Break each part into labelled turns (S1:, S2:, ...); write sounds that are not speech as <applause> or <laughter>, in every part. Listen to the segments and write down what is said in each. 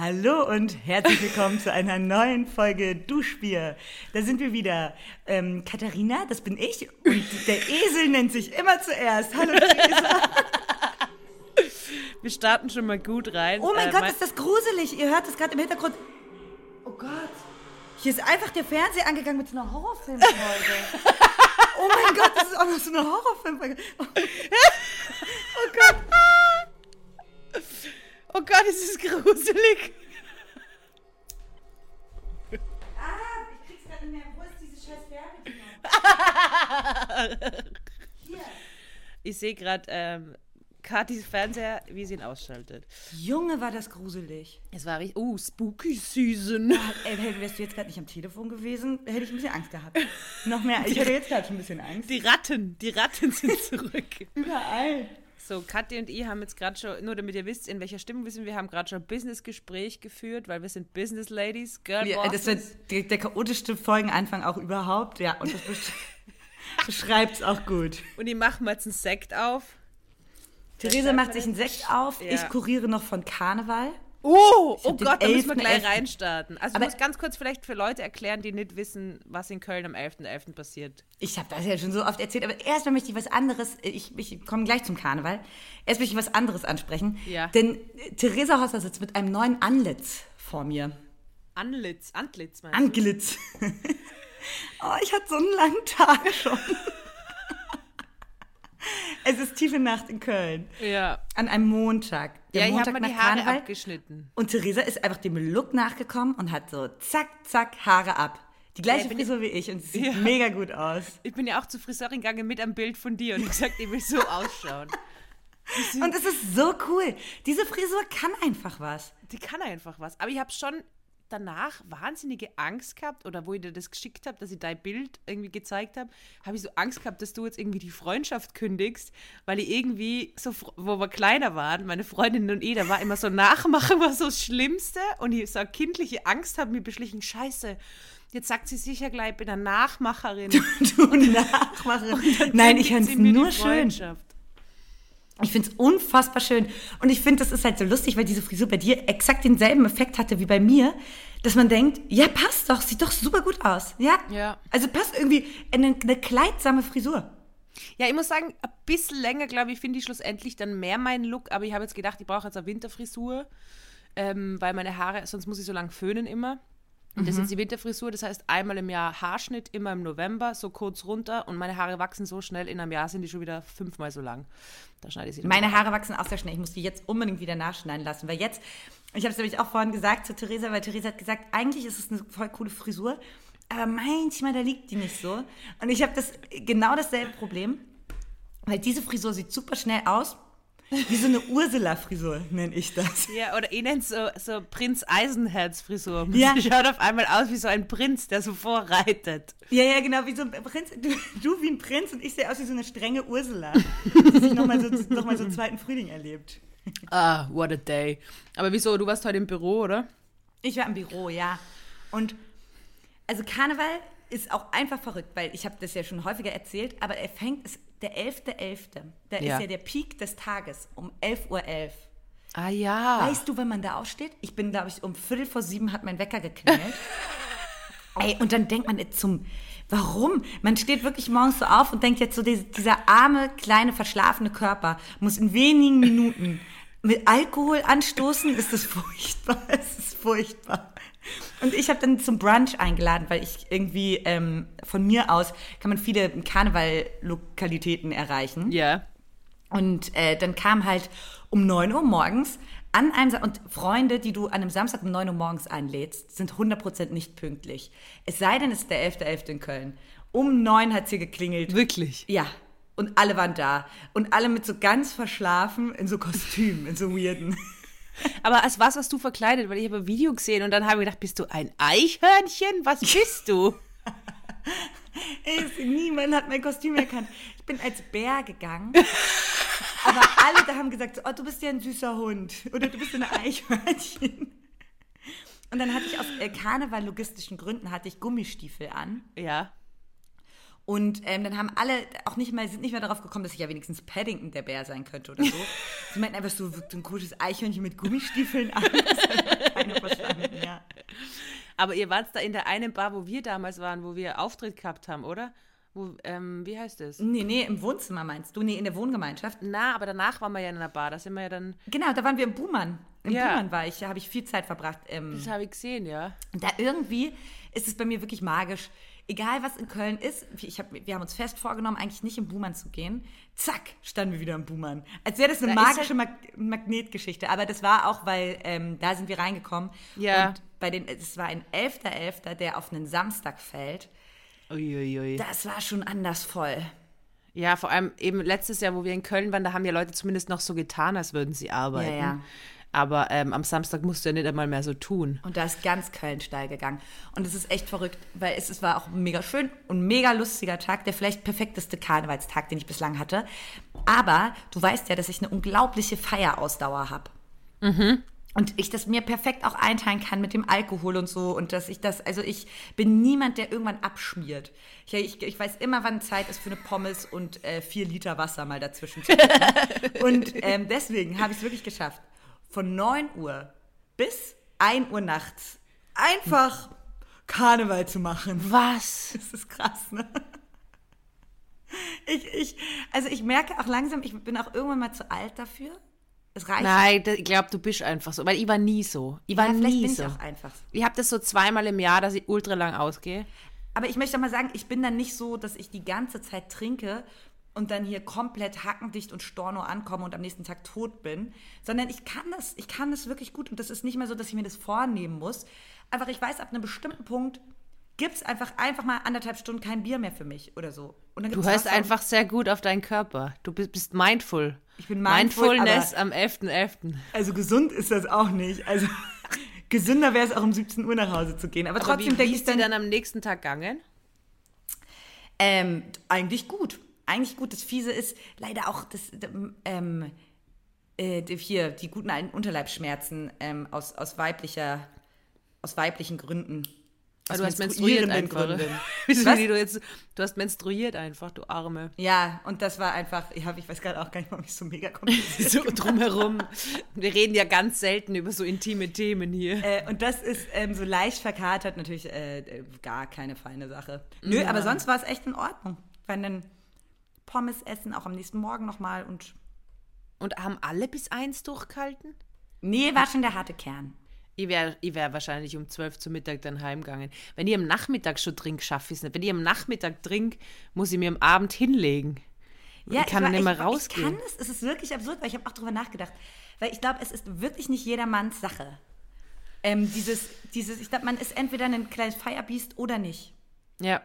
S1: Hallo und herzlich willkommen zu einer neuen Folge Duschbier. Da sind wir wieder. Ähm, Katharina, das bin ich. Und der Esel nennt sich immer zuerst. Hallo Theresa. <laughs>
S2: Wir starten schon mal gut rein.
S1: Oh mein
S2: Äh,
S1: Gott, ist das gruselig. Ihr hört das gerade im Hintergrund. Oh Gott. Hier ist einfach der Fernseher angegangen mit so einer Horrorfilmfolge. <laughs> oh mein Gott, das ist auch noch so eine Horrorfilmfolge. <laughs> Gott,
S2: es ist gruselig.
S1: Ah, ich krieg's gerade nicht mehr. Wo ist diese scheiß Werbedinger? <laughs> Hier.
S2: Ich sehe gerade ähm, Katis Fernseher, wie sie ihn ausschaltet.
S1: Junge, war das gruselig.
S2: Es war richtig. Oh, Spooky Season.
S1: Ey, hey, wärst du jetzt gerade nicht am Telefon gewesen, hätte ich ein bisschen Angst gehabt. Noch mehr. Ich hätte jetzt gerade schon ein bisschen Angst.
S2: Die Ratten, die Ratten sind <laughs> zurück.
S1: Überall.
S2: So, Kathi und ich haben jetzt gerade schon, nur damit ihr wisst, in welcher Stimmung wir sind, wir haben gerade schon ein Business-Gespräch geführt, weil wir sind Business Ladies, Girl
S1: Ja, das wird der, der chaotischste Folgenanfang auch überhaupt. Ja, und das besch- <laughs> beschreibt es auch gut.
S2: Und ich mache mal jetzt einen Sekt auf.
S1: Theresa macht sich einen Sekt auf.
S2: Ja.
S1: Ich kuriere noch von Karneval.
S2: Oh, oh Gott, da müssen wir
S1: 11.11..
S2: gleich reinstarten. Also
S1: Aber-
S2: ich muss ganz kurz vielleicht für Leute erklären, die nicht wissen, was in Köln am 11.11. passiert.
S1: Ich habe das ja schon so oft erzählt, aber erstmal möchte ich was anderes, ich, ich komme gleich zum Karneval, erst möchte ich was anderes ansprechen.
S2: Ja.
S1: Denn äh, Theresa Hosser sitzt mit einem neuen Anlitz vor mir.
S2: Antlitz, Antlitz meinst du?
S1: Anglitz. <laughs> oh, ich hatte so einen langen Tag schon. Tiefe Nacht in Köln.
S2: Ja.
S1: An einem Montag. Der
S2: Ja, ich habe
S1: Montag
S2: mal die Haare
S1: Karneval.
S2: abgeschnitten.
S1: Und Theresa ist einfach dem Look nachgekommen und hat so zack, zack, Haare ab. Die gleiche
S2: Ja,
S1: Frisur wie ich und sie sieht
S2: Ja.
S1: mega gut aus.
S2: Ich bin ja auch zur Friseurin gegangen mit einem Bild von dir und gesagt, ich will so ausschauen.
S1: Und es ist so cool. Diese Frisur kann einfach was.
S2: Die kann einfach was. Aber ich habe schon danach wahnsinnige Angst gehabt, oder wo ich dir das geschickt habe, dass ich dein Bild irgendwie gezeigt habe, habe ich so Angst gehabt, dass du jetzt irgendwie die Freundschaft kündigst, weil ich irgendwie, so, wo wir kleiner waren, meine Freundin und ich, da war immer so Nachmachen war so das Schlimmste und ich so kindliche Angst habe mir beschlichen, scheiße, jetzt sagt sie sicher gleich, ich bin eine Nachmacherin. <laughs>
S1: Du Nachmacherin. Nein, ich fand es nur schön. Ich finde es unfassbar schön. Und ich finde, das ist halt so lustig, weil diese Frisur bei dir exakt denselben Effekt hatte wie bei mir, dass man denkt, ja, passt doch, sieht doch super gut aus. Ja.
S2: Ja.
S1: Also passt irgendwie eine, eine kleidsame Frisur.
S2: Ja, ich muss sagen, ein bisschen länger, glaube ich, finde ich schlussendlich dann mehr meinen Look. Aber ich habe jetzt gedacht, ich brauche jetzt eine Winterfrisur, ähm, weil meine Haare, sonst muss ich so lang föhnen immer. Und das ist jetzt die Winterfrisur, das heißt einmal im Jahr Haarschnitt, immer im November, so kurz runter. Und meine Haare wachsen so schnell, in einem Jahr sind die schon wieder fünfmal so lang. Da schneide ich sie
S1: Meine. Haare wachsen auch sehr schnell. Ich muss die jetzt unbedingt wieder nachschneiden lassen, weil jetzt, ich habe es nämlich auch vorhin gesagt zu Theresa, weil Theresa hat gesagt, eigentlich ist es eine voll coole Frisur, aber manchmal da liegt die nicht so. Und ich habe das genau dasselbe Problem, weil diese Frisur sieht super schnell aus, wie so eine Ursula-Frisur nenne ich das.
S2: Ja, oder ich nenne es so, so Prinz Eisenherz-Frisur.
S1: Ja. <laughs>
S2: Die schaut auf einmal aus wie so ein Prinz, der so vorreitet.
S1: Ja, ja, genau, wie so ein Prinz. Du, du wie ein Prinz und ich sehe aus wie so eine strenge Ursula, die sich nochmal so, noch mal so einen zweiten Frühling erlebt.
S2: Ah, what a day. Aber wieso, du warst heute im Büro, oder?
S1: Ich war im Büro, ja. Und also Karneval ist auch einfach verrückt, weil ich habe das ja schon häufiger erzählt, aber er fängt, ist der 11.11. Da
S2: Ja.
S1: ist ja der Peak des Tages um 11.11 Uhr.
S2: Ah ja.
S1: Weißt du, wenn man da aufsteht? Ich bin, glaube ich, um Viertel vor sieben hat mein Wecker geklingelt. <laughs> Ey, und dann denkt man jetzt zum, warum? Man steht wirklich morgens so auf und denkt jetzt so, diese, dieser arme, kleine, verschlafene Körper muss in wenigen Minuten mit Alkohol anstoßen. Ist das furchtbar? Es <laughs> ist furchtbar. Und ich habe dann zum Brunch eingeladen, weil ich irgendwie ähm, von mir aus kann man viele Karneval-Lokalitäten erreichen.
S2: Ja.
S1: Und äh, dann kam halt um 9 Uhr morgens an einem Sa und Freunde, die du an einem Samstag um 9 Uhr morgens einlädst, sind 100% nicht pünktlich. Es sei denn, es ist der 11.11. in Köln. Um 9 hat sie geklingelt.
S2: Wirklich?
S1: Ja. Und alle waren da. Und alle mit so ganz verschlafen in so Kostümen, in so weirden.
S2: Aber als was hast du verkleidet? Weil ich habe ein Video gesehen und dann habe ich gedacht, bist du ein Eichhörnchen? Was bist du? <laughs>
S1: Es, niemand hat mein Kostüm erkannt. Ich bin als Bär gegangen. Aber alle da haben gesagt, oh, du bist ja ein süßer Hund. Oder du bist ein Eichhörnchen. Und dann hatte ich aus äh, Karneval-logistischen Gründen hatte ich Gummistiefel an.
S2: Ja.
S1: Und ähm, dann haben alle auch nicht mal, sind nicht mehr darauf gekommen, dass ich ja wenigstens Paddington der Bär sein könnte oder so. Sie meinten einfach so, so ein cooles Eichhörnchen mit Gummistiefeln an. Das ist keiner <laughs> verstanden, ja.
S2: Aber ihr wart da in der einen Bar, wo wir damals waren, wo wir Auftritt gehabt haben, oder? Wo, ähm, wie heißt es?
S1: Nee, nee, im Wohnzimmer meinst du? Nee, in der Wohngemeinschaft.
S2: Na, aber danach waren wir ja in einer Bar. Da sind wir ja dann.
S1: Genau, da waren wir im Buhmann. Im
S2: Ja.
S1: Buhmann war ich, da habe ich viel Zeit verbracht. Ähm,
S2: Das habe ich gesehen, ja.
S1: Und da irgendwie ist es bei mir wirklich magisch. Egal, was in Köln ist, ich hab, wir haben uns fest vorgenommen, eigentlich nicht im Buhmann zu gehen. Zack, standen wir wieder im Buhmann. Als wäre das eine
S2: Da
S1: magische Mag Magnetgeschichte. Aber das war auch, weil ähm, da sind wir reingekommen.
S2: Ja.
S1: Und bei den, es war ein 11.11., der auf einen Samstag fällt.
S2: Uiuiui.
S1: Das war schon anders voll.
S2: Ja, vor allem eben letztes Jahr, wo wir in Köln waren, da haben ja Leute zumindest noch so getan, als würden sie arbeiten.
S1: Ja, ja.
S2: Aber ähm, am Samstag musst du ja nicht einmal mehr so tun.
S1: Und da ist ganz Köln steil gegangen. Und es ist echt verrückt, weil es, es war auch mega schön und mega lustiger Tag, der vielleicht perfekteste Karnevalstag, den ich bislang hatte. Aber du weißt ja, dass ich eine unglaubliche Feierausdauer habe. Und ich das mir perfekt auch einteilen kann mit dem Alkohol und so. Und dass ich das, also ich bin niemand, der irgendwann abschmiert. Ich, ich, ich weiß immer, wann Zeit ist für eine Pommes und äh, vier Liter Wasser mal dazwischen zu. <laughs> Und ähm, deswegen habe ich es wirklich geschafft, von 9 Uhr bis 1 Uhr nachts einfach Karneval zu machen.
S2: Was? <laughs>
S1: Das ist krass, ne? Ich, ich, also ich merke auch langsam, ich bin auch irgendwann mal zu alt dafür. Es reicht.
S2: Nein, ich glaube, du bist einfach so. Weil ich war nie so. Ich war
S1: ja,
S2: nie so.
S1: ich auch einfach.
S2: Ich habe das so zweimal im Jahr, dass ich ultra lang ausgehe.
S1: Aber ich möchte auch mal sagen, ich bin dann nicht so, dass ich die ganze Zeit trinke und dann hier komplett hackendicht und storno ankomme und am nächsten Tag tot bin, sondern ich kann das, ich kann das wirklich gut und das ist nicht mehr so, dass ich mir das vornehmen muss. Einfach, ich weiß, ab einem bestimmten Punkt gibt es einfach, einfach mal anderthalb Stunden kein Bier mehr für mich oder so.
S2: Du hörst einfach sehr gut auf deinen Körper. Du bist, bist mindful.
S1: Ich bin mindful,
S2: Mindfulness am 11.11.
S1: Also gesund ist das auch nicht. Also <laughs> gesünder wäre es auch um 17 Uhr nach Hause zu gehen. Aber,
S2: Aber
S1: trotzdem
S2: wie,
S1: denke ich dann,
S2: dann am nächsten Tag gegangen?
S1: ähm, eigentlich gut. Eigentlich gut. Das Fiese ist leider auch das, ähm, äh, die- hier, die guten alten Unterleibsschmerzen ähm, aus, aus weiblicher, aus weiblichen Gründen. Aus
S2: Ah, du hast menstruiert einfach. <laughs>
S1: Was?
S2: du, jetzt, du hast menstruiert einfach, du Arme.
S1: Ja, und das war einfach, ja, ich weiß gerade auch gar nicht, warum ich so mega <laughs> kompliziert
S2: So drumherum. Wir reden ja ganz selten über so intime Themen hier.
S1: Äh, und das ist ähm, so leicht verkatert natürlich äh, äh, gar keine feine Sache. Nö, aber sonst war es echt in Ordnung. Waren dann Pommes essen, auch am nächsten Morgen nochmal. Und
S2: Und haben alle bis eins durchgehalten?
S1: nee, war schon der harte Kern.
S2: Ich wäre ich wär wahrscheinlich um 12 zu Mittag dann heimgegangen. Wenn ich am Nachmittag schon trinke, schaffe ich es nicht. Wenn ich am Nachmittag trinke, muss ich mir am Abend hinlegen.
S1: Ja,
S2: ich kann
S1: war-
S2: nicht mehr
S1: ich,
S2: rausgehen.
S1: Ich kann es, es ist wirklich absurd, weil ich habe auch drüber nachgedacht. Weil ich glaube, es ist wirklich nicht jedermanns Sache. Ähm, dieses, dieses, ich glaube, man ist entweder ein kleines Firebeast oder nicht.
S2: Ja.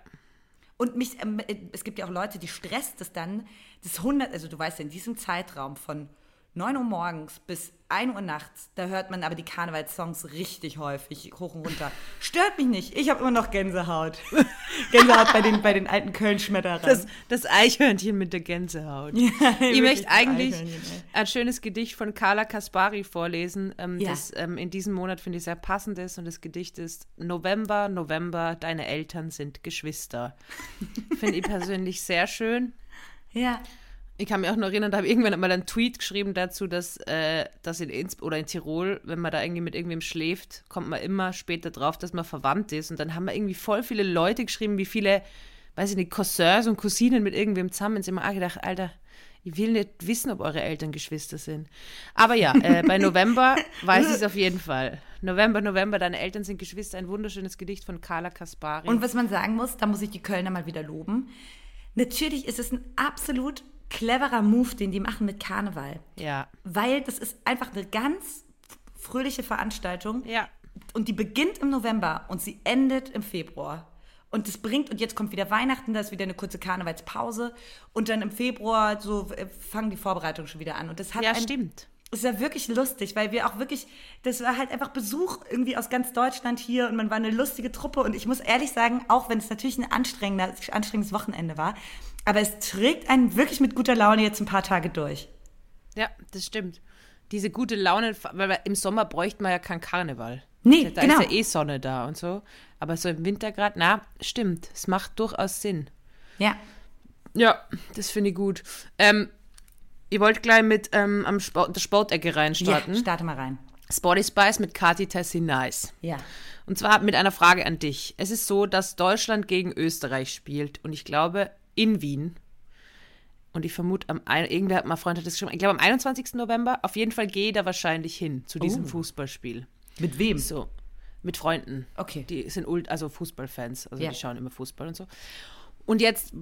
S1: Und mich, ähm, äh, es gibt ja auch Leute, die stresst es dann, das 100, also du weißt ja, in diesem Zeitraum von 9 Uhr morgens bis 1 Uhr nachts, da hört man aber die Karnevalssongs richtig häufig, hoch und runter. <laughs> Stört mich nicht, ich habe immer noch Gänsehaut. <laughs> Gänsehaut bei den, bei den alten Köln-Schmetterern.
S2: Das, das Eichhörnchen mit der Gänsehaut. <laughs> ich
S1: wirklich
S2: möchte eigentlich ein schönes Gedicht von Carla Kaspari vorlesen, ähm,
S1: Ja.
S2: das ähm, in diesem Monat, finde ich, sehr passend ist. Und das Gedicht ist November, November, deine Eltern sind Geschwister. finde ich persönlich sehr schön.
S1: Ja.
S2: Ich kann mich auch noch erinnern, da habe ich irgendwann mal einen Tweet geschrieben dazu, dass, äh, dass in Innsbruck oder in Tirol, wenn man da irgendwie mit irgendwem schläft, kommt man immer später drauf, dass man verwandt ist. Und dann haben wir irgendwie voll viele Leute geschrieben, wie viele, weiß ich nicht, Cousins und Cousinen mit irgendwem zusammen sind. Ich gedacht, Alter, ich will nicht wissen, ob eure Eltern Geschwister sind. Aber ja, äh, bei <laughs> November weiß ich es <laughs> auf jeden Fall. November, November, deine Eltern sind Geschwister, ein wunderschönes Gedicht von Carla Kaspari.
S1: Und was man sagen muss, da muss ich die Kölner mal wieder loben. Natürlich ist es ein absolut cleverer Move, den die machen mit Karneval.
S2: ja,
S1: Weil das ist einfach eine ganz fröhliche Veranstaltung.
S2: ja.
S1: Und die beginnt im November und sie endet im Februar. Und das bringt, und jetzt kommt wieder Weihnachten, da ist wieder eine kurze Karnevalspause. Und dann im Februar so äh, fangen die Vorbereitungen schon wieder an. Und das hat
S2: Ja,
S1: ein,
S2: stimmt.
S1: es war wirklich lustig, weil wir auch wirklich, das war halt einfach Besuch irgendwie aus ganz Deutschland hier und man war eine lustige Truppe. Und ich muss ehrlich sagen, auch wenn es natürlich ein anstrengendes Wochenende war, aber es trägt einen wirklich mit guter Laune jetzt ein paar Tage durch.
S2: Ja, das stimmt. Diese gute Laune, weil im Sommer bräuchte man ja keinen Karneval.
S1: Nee,
S2: da
S1: genau.
S2: ist ja eh Sonne da und so. Aber so im Winter gerade, na, stimmt. Es macht durchaus Sinn.
S1: Ja.
S2: Ja, das finde ich gut. Ähm, ich wollte gleich mit ähm, am Sport, der Sportecke reinstarten.
S1: Ja, starte mal rein.
S2: Sporty Spice mit Kati Tessie Nice.
S1: Ja.
S2: Und zwar mit einer Frage an dich. Es ist so, dass Deutschland gegen Österreich spielt und ich glaube in Wien. Und ich vermute, am irgendwer hat mal Freund hat das geschrieben, ich glaube am 21. November, auf jeden Fall gehe da wahrscheinlich hin zu diesem
S1: Oh.
S2: Fußballspiel.
S1: Mit wem?
S2: So, mit Freunden.
S1: Okay.
S2: Die sind ult, also Fußballfans, also
S1: Ja.
S2: die schauen immer Fußball und so. Und jetzt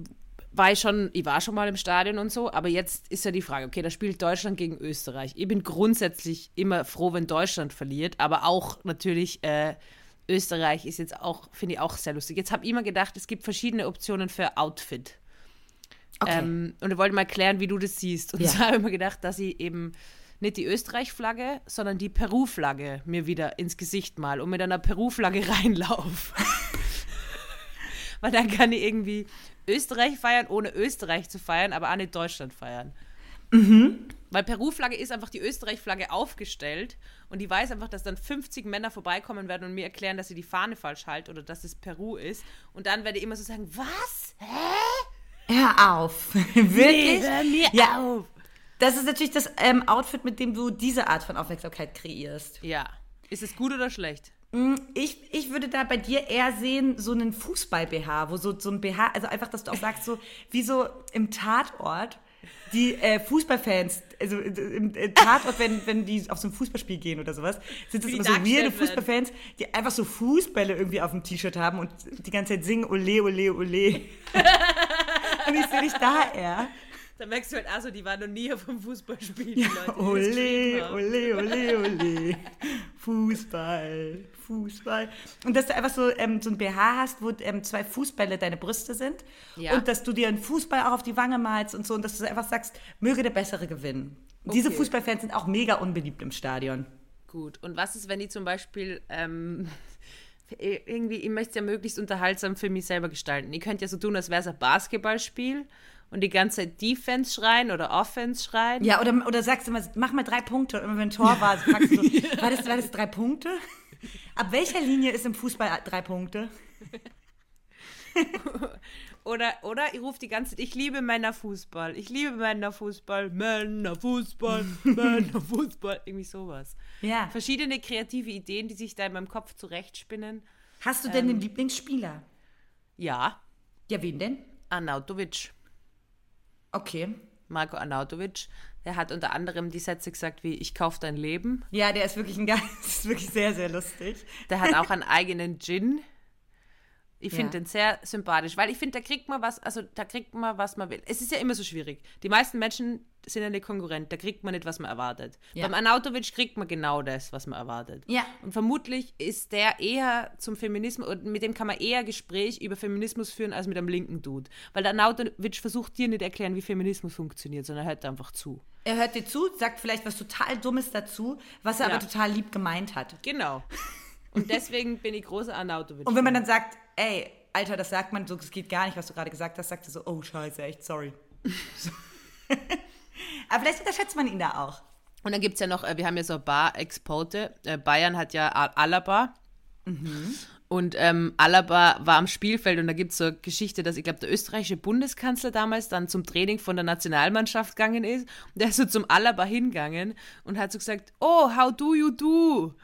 S2: war ich schon, ich war schon mal im Stadion und so, aber jetzt ist ja die Frage, okay, da spielt Deutschland gegen Österreich. Ich bin grundsätzlich immer froh, wenn Deutschland verliert, aber auch natürlich äh, Österreich ist jetzt auch, finde ich auch sehr lustig. Jetzt habe ich immer gedacht, es gibt verschiedene Optionen für Outfit.
S1: Okay.
S2: Ähm, und ich wollte mal klären, wie du das siehst. Und
S1: Ja.
S2: so <laughs> habe ich mir gedacht, dass ich eben nicht die Österreich-Flagge, sondern die Peru-Flagge mir wieder ins Gesicht mal und mit einer Peru-Flagge <laughs> reinlaufe. <laughs> Weil dann kann ich irgendwie Österreich feiern, ohne Österreich zu feiern, aber auch nicht Deutschland feiern. Weil Peru-Flagge ist einfach die Österreich-Flagge aufgestellt und die weiß einfach, dass dann 50 Männer vorbeikommen werden und mir erklären, dass sie die Fahne falsch halten oder dass es Peru ist. Und dann werde ich immer so sagen, was? Hä?
S1: Hör auf. <laughs> Wirklich?
S2: hör mir
S1: ja.
S2: auf.
S1: Das ist natürlich das ähm, Outfit, mit dem du diese Art von Aufmerksamkeit kreierst.
S2: Ja. Ist es gut oder schlecht?
S1: Mm, Ich, ich würde da bei dir eher sehen, so einen Fußball-BH, wo so, so ein BH, also einfach, dass du auch sagst, so wie so im Tatort, die äh, Fußballfans, also äh, im äh, Tatort, wenn, wenn die auf so ein Fußballspiel gehen oder sowas, sind das
S2: Wie
S1: immer so weirde. Fußballfans, die einfach so Fußbälle irgendwie auf dem T-Shirt haben und die ganze Zeit singen, ole, ole, ole. <laughs> und ich sehe dich da eher.
S2: Da merkst du halt auch so, die waren noch nie auf einem Fußballspiel. Die Leute, die das
S1: Ole, ole, ole, ole. Fußball, Fußball. Und dass du einfach so, ähm, so ein BH hast, wo ähm, zwei Fußbälle deine Brüste sind.
S2: Ja.
S1: Und dass du dir einen Fußball auch auf die Wange malst und so. Und dass du einfach sagst, möge der Bessere gewinnen. Diese
S2: Okay.
S1: Fußballfans sind auch mega unbeliebt im Stadion.
S2: Gut. Und was ist, wenn die zum Beispiel ähm, irgendwie, ich möchte es ja möglichst unterhaltsam für mich selber gestalten. Ich könnte ja so tun, als wäre es ein Basketballspiel und die ganze Zeit Defense schreien oder Offense schreien.
S1: Ja, oder, oder sagst du immer, mach mal drei Punkte. Und immer wenn ein Tor war, so fragst du so, <laughs> war, das, war das drei Punkte? Ab welcher Linie ist im Fußball drei Punkte? <laughs>
S2: Oder, oder ich rufe die ganze Zeit, ich liebe Männerfußball, ich liebe Männerfußball, Männerfußball, <laughs> Männerfußball, irgendwie sowas.
S1: Ja.
S2: Verschiedene kreative Ideen, die sich da in meinem Kopf zurechtspinnen.
S1: Hast du denn den Lieblingsspieler?
S2: Ja,
S1: Ja, wen denn?
S2: Arnautovic.
S1: Okay.
S2: Marco Arnautovic, der hat unter anderem die Sätze gesagt wie Ich kauf dein Leben.
S1: Ja, der ist wirklich ein <laughs> Geist, ist wirklich sehr, sehr lustig.
S2: Der hat auch einen eigenen Gin. Ich finde
S1: Ja.
S2: den sehr sympathisch, weil ich finde, da kriegt man was, also da kriegt man, was man will. Es ist ja immer so schwierig. Die meisten Menschen sind ja nicht konkurrent, da kriegt man nicht, was man erwartet.
S1: Ja.
S2: Beim Arnautovic kriegt man genau das, was man erwartet.
S1: Ja.
S2: Und vermutlich ist der eher zum Feminismus, und mit dem kann man eher Gespräch über Feminismus führen, als mit einem linken Dude. Weil der Arnautovic versucht dir nicht erklären, wie Feminismus funktioniert, sondern er hört einfach zu.
S1: Er hört dir zu, sagt vielleicht was total Dummes dazu, was er
S2: Ja.
S1: aber total lieb gemeint hat.
S2: Genau. Und deswegen bin ich großer Arnautovic.
S1: Und wenn man dann sagt, ey, Alter, das sagt man so, das geht gar nicht, was du gerade gesagt hast, sagt er so, oh scheiße, echt, sorry. So. <laughs> aber vielleicht unterschätzt man ihn da auch.
S2: Und dann gibt es ja noch, äh, wir haben ja so Bar-Exporte. Äh, Bayern hat ja Alaba. Und ähm, Alaba war am Spielfeld und da gibt es so eine Geschichte, dass ich glaube, der österreichische Bundeskanzler damals dann zum Training von der Nationalmannschaft gegangen ist. Und der ist so zum Alaba hingegangen und hat so gesagt, oh, how do you do?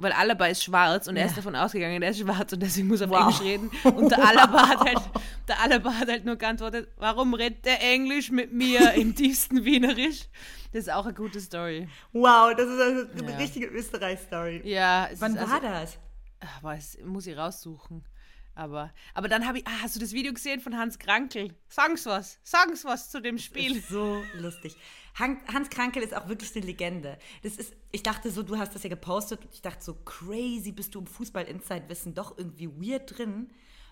S2: Weil Alaba ist schwarz und er ist davon ausgegangen, er ist schwarz und deswegen muss er auf
S1: Wow.
S2: Englisch reden. Und der Alaba, hat halt, <laughs> der Alaba hat halt nur geantwortet, warum redet der Englisch mit mir <laughs> im tiefsten Wienerisch? Das ist auch eine gute Story.
S1: Wow, das ist also eine
S2: Ja.
S1: richtige Österreich-Story.
S2: Ja,
S1: Wann
S2: ist
S1: war
S2: also,
S1: das?
S2: Ach, weiß, muss ich raussuchen. Aber, aber dann habe ich, ah, hast du das Video gesehen von Hans Krankel? Sag's was, sag's was zu dem Spiel.
S1: So lustig. Han- Hans Krankel ist auch wirklich eine Legende. Das ist, ich dachte so, du hast das ja gepostet und ich dachte so, crazy, bist du im Fußball-Inside-Wissen doch irgendwie weird drin. Und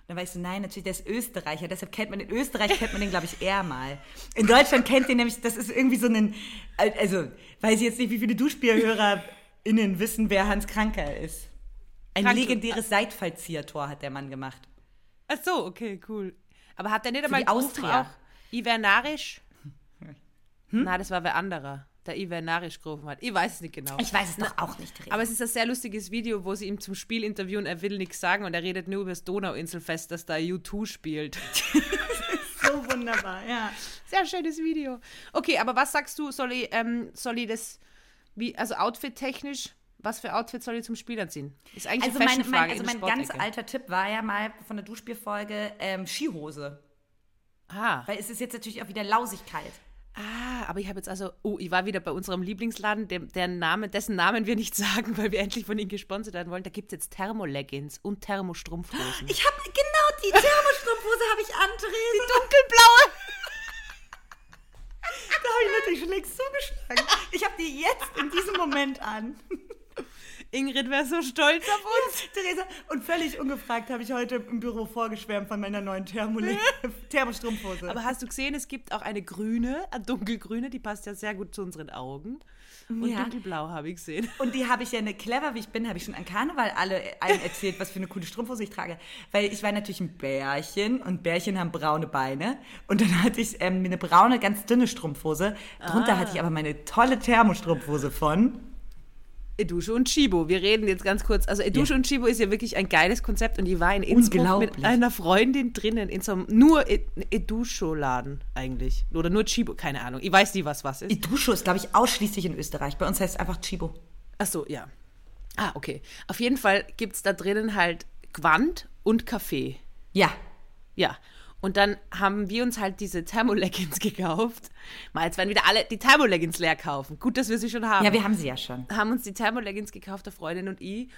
S1: dann weißt du, nein, natürlich, der ist Österreicher, deshalb kennt man in Österreich kennt man den, glaube ich, eher mal. In Deutschland kennt den nämlich, das ist irgendwie so ein, also, weiß ich jetzt nicht, wie viele DuschspielhörerInnen wissen, wer Hans Krankel ist. Ein
S2: Krankel.
S1: legendäres Seitfallzieher-Tor hat der Mann gemacht.
S2: Ach so, okay, cool. Aber hat der nicht einmal
S1: die Austria.
S2: auch Ivernarisch? Hm? Na, das war wer anderer, der Ivernarisch gerufen hat. Ich weiß es nicht genau.
S1: Ich weiß es doch auch nicht. Reda.
S2: Aber es ist ein sehr lustiges Video, wo sie ihm zum Spiel interviewen, er will nichts sagen und er redet nur über das Donauinselfest, das da U2 spielt. <laughs>
S1: so wunderbar, ja.
S2: Sehr schönes Video. Okay, aber was sagst du, soll ich, ähm, soll ich das, wie, also outfit-technisch, was für Outfits soll ich zum Spiel anziehen? Ist eigentlich
S1: Also
S2: eine
S1: mein, mein, also mein ganz alter Tipp war ja mal von der Duschbierfolge ähm, Skihose.
S2: Ah.
S1: Weil es ist jetzt natürlich auch wieder lausig kalt.
S2: Ah, aber ich habe jetzt also, oh, ich war wieder bei unserem Lieblingsladen, dem, deren Name, dessen Namen wir nicht <laughs> sagen, weil wir endlich von ihnen gesponsert werden wollen. Da gibt es jetzt Thermoleggings und Thermostrumpfhosen.
S1: Ich habe genau die Thermostrumpfhose habe ich an, Therese. Die
S2: dunkelblaue! <laughs>
S1: Da habe ich natürlich schon längst zugeschlagen. Ich habe die jetzt in diesem Moment an.
S2: Ingrid wäre so stolz auf uns. <laughs>
S1: Theresa, und völlig ungefragt habe ich heute im Büro vorgeschwärmt von meiner neuen Thermole <laughs> Thermostrumpfhose.
S2: Aber hast du gesehen, es gibt auch eine grüne, eine dunkelgrüne, die passt ja sehr gut zu unseren Augen. Und
S1: Ja.
S2: dunkelblau habe ich gesehen.
S1: Und die habe ich ja, ne, clever wie ich bin, habe ich schon an Karneval alle allen erzählt, was für eine coole Strumpfhose ich trage. Weil ich war natürlich ein Bärchen und Bärchen haben braune Beine. Und dann hatte ich ähm, eine braune, ganz dünne Strumpfhose. Drunter
S2: Ah.
S1: hatte ich aber meine tolle Thermostrumpfhose von.
S2: Edusche und Chibo. Wir reden jetzt ganz kurz. Also Edusche und Chibo ist ja wirklich ein geiles Konzept und ich war in Innsbruck mit einer Freundin drinnen in so einem nur E- Eduscho-Laden eigentlich. Oder nur Chibo, keine Ahnung. Ich weiß nie, was was ist.
S1: Iduscho ist, glaube ich, ausschließlich in Österreich. Bei uns heißt es einfach Chibo.
S2: Ach so, ja. Ah, okay. Auf jeden Fall gibt es da drinnen halt Quant und Kaffee.
S1: Ja.
S2: Ja. Und dann haben wir uns halt diese Thermoleggings <laughs> gekauft. Mal, jetzt werden wieder alle die Thermoleggings leer kaufen. Gut, dass wir sie schon haben.
S1: Ja, wir haben sie ja schon.
S2: haben uns die Thermoleggings gekauft, der Freundin und ich.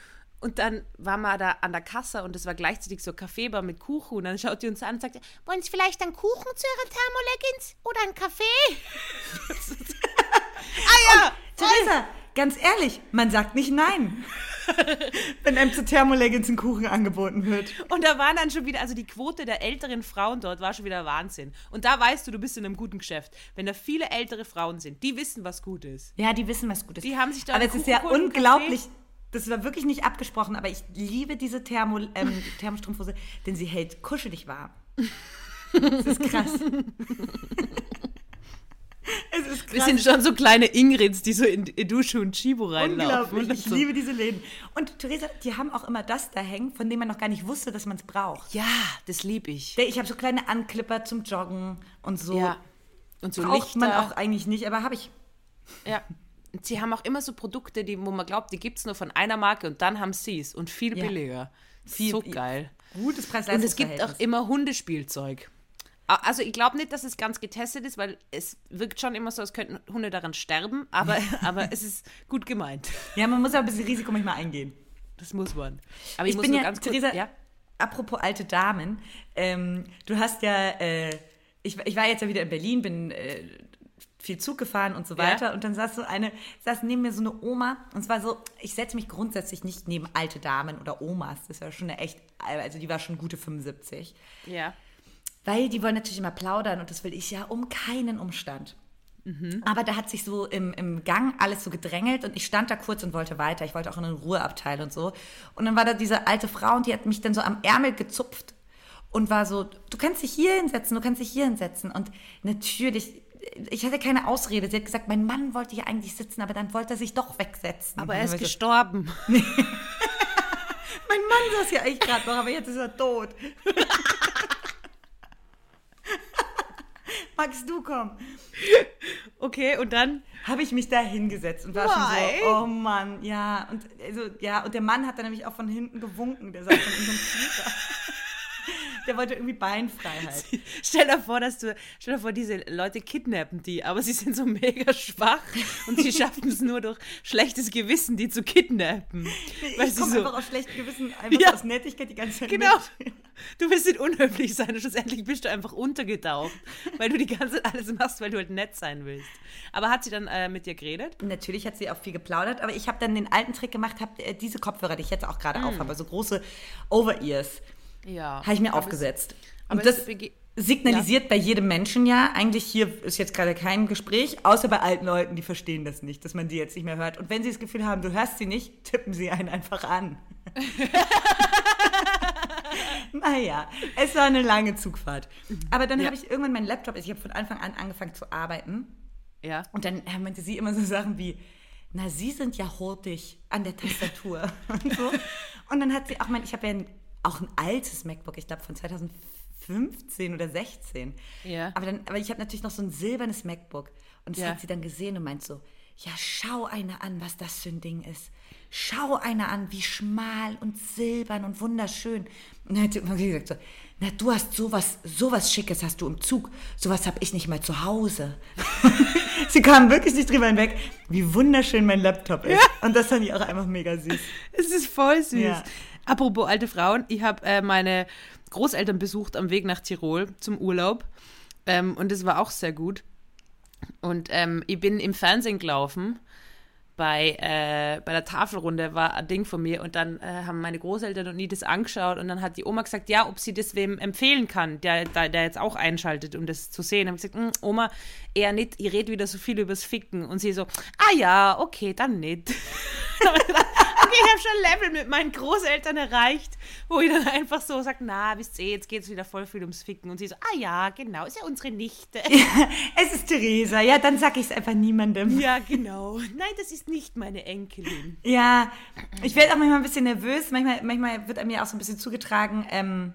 S2: Und dann waren wir da an der Kasse und es war gleichzeitig so Kaffeebar mit Kuchen. Und dann schaut die uns an und sagt, wollen Sie vielleicht einen Kuchen zu Ihren Thermoleggings oder einen Kaffee? <laughs> <laughs> ah ja,
S1: Theresa, ganz ehrlich, man sagt nicht nein. <laughs> Wenn einem zu Thermoleggings ein Kuchen angeboten wird.
S2: Und da waren dann schon wieder, also die Quote der älteren Frauen dort war schon wieder Wahnsinn. Und da weißt du, du bist in einem guten Geschäft. Wenn da viele ältere Frauen sind, die wissen, was gut ist.
S1: Ja, die wissen, was gut ist.
S2: Die haben sich da
S1: Aber es ist ja unglaublich. Das war wirklich nicht abgesprochen, aber ich liebe diese Thermo, ähm, Thermostrumpfhose, denn sie hält kuschelig warm. Das ist krass. <laughs> <laughs> es ist krass.
S2: Wir sind schon so kleine Ingrids, die so in Edusche und Chibo reinlaufen.
S1: Unglaublich. Ich
S2: so.
S1: liebe diese Läden. Und Theresa, die haben auch immer das da hängen, von dem man noch gar nicht wusste, dass man es braucht.
S2: Ja, das liebe ich.
S1: Ich habe so kleine Anklipper zum Joggen und so.
S2: Ja. Und so
S1: Braucht
S2: Lichter.
S1: man auch eigentlich nicht, aber habe ich.
S2: Ja. Und sie haben auch immer so Produkte, die, wo man glaubt, die gibt es nur von einer Marke und dann haben sie es und viel
S1: Ja.
S2: billiger.
S1: Viel-
S2: so geil.
S1: Gutes preis
S2: Und es gibt auch immer Hundespielzeug. Also ich glaube nicht, dass es ganz getestet ist, weil es wirkt schon immer so, als könnten Hunde daran sterben, aber, <laughs> aber es ist gut gemeint.
S1: Ja, man muss aber ein bisschen Risiko manchmal eingehen.
S2: Das muss man. Aber ich,
S1: Ich
S2: muss
S1: bin
S2: nur
S1: ja,
S2: ganz kurz...
S1: Theresa,
S2: ja?
S1: apropos alte Damen, ähm, du hast ja, äh, ich, ich war jetzt ja wieder in Berlin, bin äh, viel Zug gefahren und so
S2: Ja.
S1: weiter und dann saß so eine, saß neben mir so eine Oma und zwar so, ich setze mich grundsätzlich nicht neben alte Damen oder Omas, das war schon eine echt, also die war schon gute 75,
S2: Ja.
S1: Weil die wollen natürlich immer plaudern und das will ich ja um keinen Umstand. Aber da hat sich so im, im Gang alles so gedrängelt und ich stand da kurz und wollte weiter. Ich wollte auch in den Ruheabteil und so. Und dann war da diese alte Frau und die hat mich dann so am Ärmel gezupft und war so, du kannst dich hier hinsetzen, du kannst dich hier hinsetzen. Und natürlich, ich hatte keine Ausrede. Sie hat gesagt, mein Mann wollte hier eigentlich sitzen, aber dann wollte er sich doch wegsetzen.
S2: Aber er ist gestorben. <laughs>
S1: Mein Mann saß ja eigentlich gerade noch, aber jetzt ist er tot. <laughs> Magst du kommen? <laughs>
S2: Okay, und dann...
S1: habe ich mich da hingesetzt und war schon
S2: Why?
S1: so, oh Mann, ja. Und, also, ja, und der Mann hat dann nämlich auch von hinten gewunken, der saß von unserem Flieger. Der wollte irgendwie Beinfreiheit.
S2: Stell dir vor, dass du, stell dir vor, diese Leute kidnappen die, aber sie sind so mega schwach und sie <laughs> schaffen es nur durch schlechtes Gewissen, die zu kidnappen. Weil
S1: ich
S2: sie
S1: komme
S2: so,
S1: einfach aus schlechtem Gewissen, einfach
S2: Ja.
S1: aus Nettigkeit die ganze Zeit
S2: genau.
S1: mit.
S2: Du willst nicht unhöflich sein und schlussendlich bist du einfach untergetaucht, weil du die ganze Zeit alles machst, weil du halt nett sein willst. Aber hat sie dann äh, mit dir geredet?
S1: Natürlich hat sie auch viel geplaudert, aber ich habe dann den alten Trick gemacht, habe äh, diese Kopfhörer, die ich jetzt auch gerade auf habe, also große Over-Ears,
S2: Ja.
S1: habe ich mir aufgesetzt.
S2: aber
S1: Und
S2: es
S1: das signalisiert bei jedem Menschen ja, eigentlich hier ist jetzt gerade kein Gespräch, außer bei alten Leuten, die verstehen das nicht, dass man die jetzt nicht mehr hört. Und wenn sie das Gefühl haben, du hörst sie nicht, tippen sie einen einfach an. <laughs> naja, es war eine lange Zugfahrt. Aber dann
S2: Ja.
S1: habe ich irgendwann meinen Laptop, also ich habe von Anfang an angefangen zu arbeiten.
S2: Ja.
S1: Und dann meinte sie immer so Sachen wie, na, Sie sind ja hurtig an der Tastatur <laughs> und so. Und dann hat sie auch mein, ich habe ja ein, auch ein altes MacBook, ich glaube von 2015 oder 16.
S2: Ja.
S1: Aber, dann, aber ich habe natürlich noch so ein silbernes MacBook. Und das
S2: Ja.
S1: hat sie dann gesehen und meint so, ja, schau eine an, was das für ein Ding ist. schau einer an, wie schmal und silbern und wunderschön. Und dann hat sie irgendwann gesagt so, na, du hast sowas, sowas Schickes hast du im Zug. Sowas habe ich nicht mal zu Hause. <laughs> sie kam wirklich nicht drüber hinweg, wie wunderschön mein Laptop ist. Und das fand ich auch einfach mega süß.
S2: Es ist voll süß.
S1: Ja.
S2: Apropos alte Frauen, ich habe äh, meine Großeltern besucht am Weg nach Tirol zum Urlaub. Ähm, und das war auch sehr gut. Und ähm, ich bin im Fernsehen gelaufen. Bei, äh, bei der Tafelrunde war ein Ding von mir und dann äh, haben meine Großeltern und ich das angeschaut und dann hat die Oma gesagt, ja, ob sie das wem empfehlen kann, der, der, der jetzt auch einschaltet, um das zu sehen. Und ich gesagt, "Mm, Oma, eher nicht, ihr redet wieder so viel übers Ficken. Und sie so, ah ja, okay, dann nicht. <laughs> Okay, ich habe schon Level mit meinen Großeltern erreicht, wo ich dann einfach so sage, na, wisst ihr, jetzt geht es wieder voll viel ums Ficken. Und sie so, ah ja, genau, ist ja unsere Nichte. <laughs>
S1: Es ist Theresa, ja, dann sag ich es einfach niemandem.
S2: ja, genau. Nein, das ist nicht meine Enkelin.
S1: Ja, ich werde auch manchmal ein bisschen nervös. Manchmal, manchmal wird mir auch so ein bisschen zugetragen, ähm,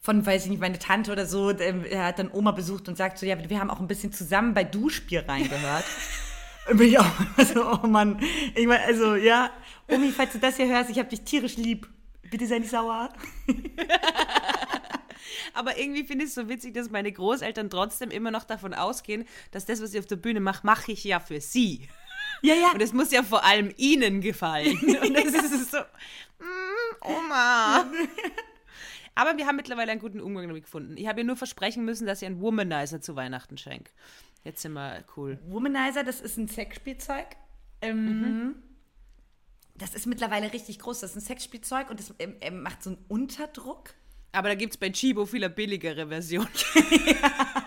S1: von, weiß ich nicht, meine Tante oder so, ähm, er hat dann Oma besucht und sagt so, ja, wir haben auch ein bisschen zusammen bei Duschbier reingehört. <laughs> Und bin ich auch so, oh Mann. Ich meine, also, ja, Omi, falls du das hier hörst, ich habe dich tierisch lieb. Bitte sei nicht sauer. <laughs>
S2: Aber irgendwie finde ich es so witzig, dass meine Großeltern trotzdem immer noch davon ausgehen, dass das, was ich auf der Bühne mache, mache ich ja für sie.
S1: Ja, ja.
S2: Und es muss ja vor allem ihnen gefallen. <laughs> Und das ist so, mm, Oma. <laughs> Aber wir haben mittlerweile einen guten Umgang damit gefunden. Ich habe ihr nur versprechen müssen, dass ich einen Womanizer zu Weihnachten schenke. Jetzt sind wir cool.
S1: Womanizer, das ist ein Sexspielzeug. Ähm, Das ist mittlerweile richtig groß. Das ist ein Sexspielzeug und das ähm, macht so einen Unterdruck.
S2: Aber da gibt es bei Chibo viel billigere Version. <laughs>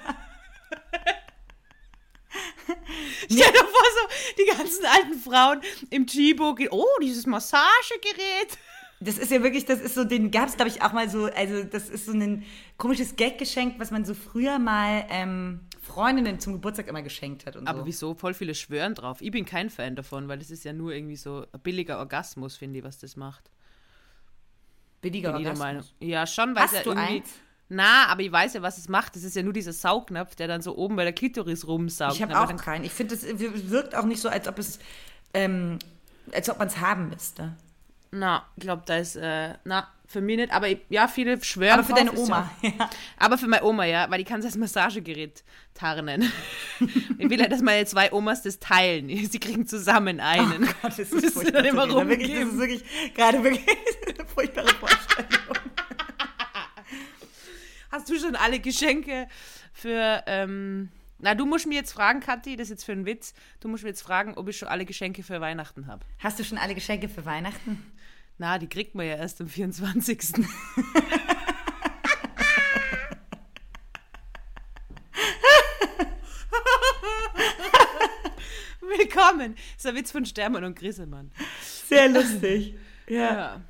S2: <laughs> Stell dir vor, so die ganzen alten Frauen im Chibo gehen, oh, dieses Massagegerät.
S1: Das ist ja wirklich, das ist so, den gab es, glaube ich, auch mal so, also das ist so ein komisches Gaggeschenk, was man so früher mal ähm, Freundinnen zum Geburtstag immer geschenkt hat und
S2: Aber
S1: so.
S2: wieso? Voll viele schwören drauf. Ich bin kein Fan davon, weil das ist ja nur irgendwie so ein billiger Orgasmus, finde ich, was das macht.
S1: Billiger
S2: Bin
S1: Orgasmus.
S2: Meinung. Ja, schon, weil es ja
S1: Hast du
S2: irgendwie...
S1: eins?
S2: Na, aber ich weiß ja, was es macht. Das ist ja nur dieser Saugnapf, der dann so oben bei der Klitoris rumsaugt.
S1: Ich habe auch
S2: dann-
S1: keinen. Ich finde, es wirkt auch nicht so, als ob es, ähm, als ob man es haben müsste.
S2: Na, ich glaube, da ist, äh, na, für mich nicht. Aber ich, ja, viele schwören
S1: Aber für deine Oma. <laughs>
S2: Ja. Aber für meine Oma, ja, weil die kann es als Massagegerät tarnen. <laughs> ich will ja, dass meine zwei Omas das teilen. <laughs> Sie kriegen zusammen einen.
S1: Oh Gott, das ist furchtbar.
S2: dann immer
S1: Theresa. wirklich, das
S2: rumgeben.
S1: ist wirklich gerade wirklich eine furchtbare Vorstellung.
S2: Hast du schon alle Geschenke für, ähm, na, du musst mir jetzt fragen, Kathi, das ist jetzt für einen Witz, du musst mir jetzt fragen, ob ich schon alle Geschenke für Weihnachten habe.
S1: Hast du schon alle Geschenke für Weihnachten?
S2: Na, die kriegt man ja erst am 24. <laughs> Willkommen. Das ist ein Witz von Stermann und Grissemann.
S1: Sehr lustig. <laughs> Ja.
S2: Ja.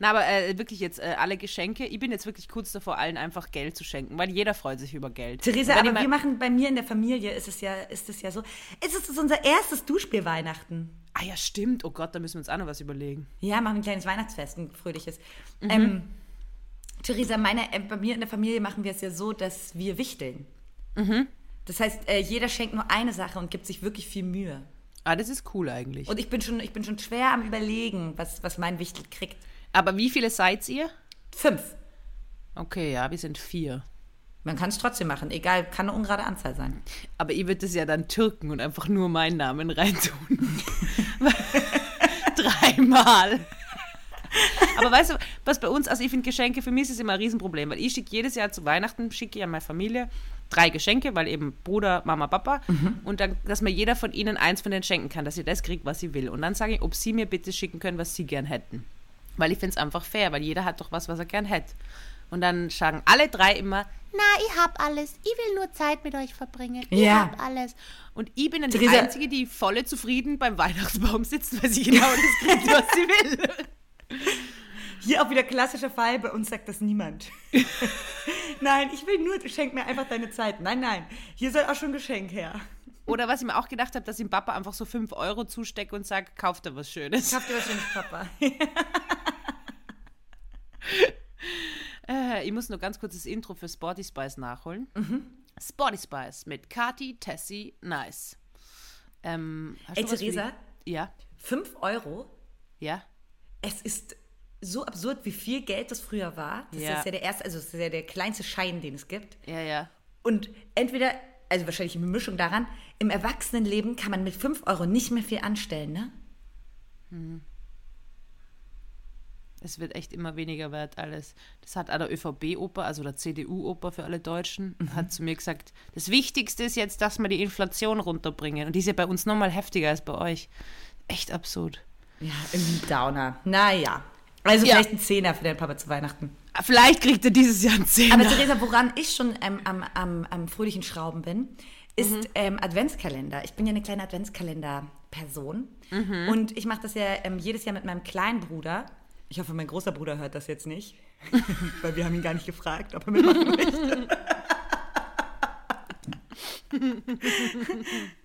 S2: Na, aber äh, wirklich jetzt äh, alle Geschenke. Ich bin jetzt wirklich kurz davor, allen einfach Geld zu schenken, weil jeder freut sich über Geld.
S1: Theresa, aber wir machen bei mir in der Familie ist es ja, ist es ja so. Es ist unser erstes Duschspiel Weihnachten.
S2: Ah ja, stimmt. Oh Gott, da müssen wir uns auch noch was überlegen.
S1: Ja, machen ein kleines Weihnachtsfest, ein fröhliches.
S2: Mhm.
S1: Ähm, Theresa, meine, äh, bei mir in der Familie machen wir es ja so, dass wir wichteln.
S2: Mhm.
S1: Das heißt, äh, jeder schenkt nur eine Sache und gibt sich wirklich viel Mühe.
S2: Ah, das ist cool eigentlich.
S1: Und ich bin schon, ich bin schon schwer am überlegen, was, was mein Wichtel kriegt.
S2: Aber wie viele seid ihr?
S1: Fünf.
S2: Okay, ja, wir sind vier.
S1: Man kann es trotzdem machen, egal, kann eine ungerade Anzahl sein.
S2: Aber ihr würdet es ja dann türken und einfach nur meinen Namen reintun. <laughs> Dreimal. Aber weißt du, was bei uns, also ich finde Geschenke, für mich ist es immer ein Riesenproblem, weil ich schicke jedes Jahr zu Weihnachten, schicke ich an meine Familie drei Geschenke, weil eben Bruder, Mama, Papa und dann, dass mir jeder von ihnen eins von denen schenken kann, dass sie das kriegt, was sie will. Und dann sage ich, ob sie mir bitte schicken können, was sie gern hätten. Weil ich finde es einfach fair, weil jeder hat doch was, was er gern hätte. Und dann sagen alle drei immer, na, ich hab alles. Ich will nur Zeit mit euch verbringen. Ich
S1: Ja.
S2: hab alles. Und ich bin dann die
S1: Theresa-
S2: Einzige, die volle zufrieden beim Weihnachtsbaum sitzt, weil sie genau das kriegt, was sie will.
S1: Hier auch wieder klassischer Fall, bei uns sagt das niemand. <laughs> nein, ich will nur, schenk mir einfach deine Zeit. Nein, nein, hier soll auch schon Geschenk her.
S2: Oder was ich mir auch gedacht habe, dass ich dem Papa einfach so 5 Euro zustecke und sage, kauft er was Schönes.
S1: Habt ihr was schönes, Papa? <laughs>
S2: Äh, ich muss nur ganz kurz das Intro für Sporty Spice nachholen.
S1: Mhm.
S2: Sporty Spice mit Kati, Tessie, Nice. Ähm,
S1: Ey, Theresa?
S2: Ja.
S1: 5 Euro?
S2: Ja?
S1: Es ist so absurd, wie viel Geld das früher war. Das
S2: Ja.
S1: ist ja der erste, also das ist ja der kleinste Schein, den es gibt.
S2: Ja, ja.
S1: Und entweder, also wahrscheinlich eine Mischung daran, im Erwachsenenleben kann man mit 5 Euro nicht mehr viel anstellen, ne?
S2: Es wird echt immer weniger wert alles. Das hat auch der ÖVP-Oper, also der CDU-Oper für alle Deutschen, hat zu mir gesagt, das Wichtigste ist jetzt, dass wir die Inflation runterbringen. Und die ist ja bei uns nochmal heftiger als bei euch. Echt absurd.
S1: Ja, irgendwie Downer. Naja. Also
S2: Ja.
S1: vielleicht ein Zehner für deinen Papa zu Weihnachten.
S2: Vielleicht kriegt er dieses Jahr einen Zehner.
S1: Aber Theresa, woran ich schon ähm, am, am, am fröhlichen Schrauben bin, ist
S2: Mhm.
S1: ähm, Adventskalender. Ich bin ja eine kleine Adventskalender-Person.
S2: Mhm.
S1: Und ich mache das ja ähm, jedes Jahr mit meinem kleinen Bruder. Ich hoffe, mein großer Bruder hört das jetzt nicht. <laughs> Weil wir haben ihn gar nicht gefragt, ob er mitmachen möchte. <laughs>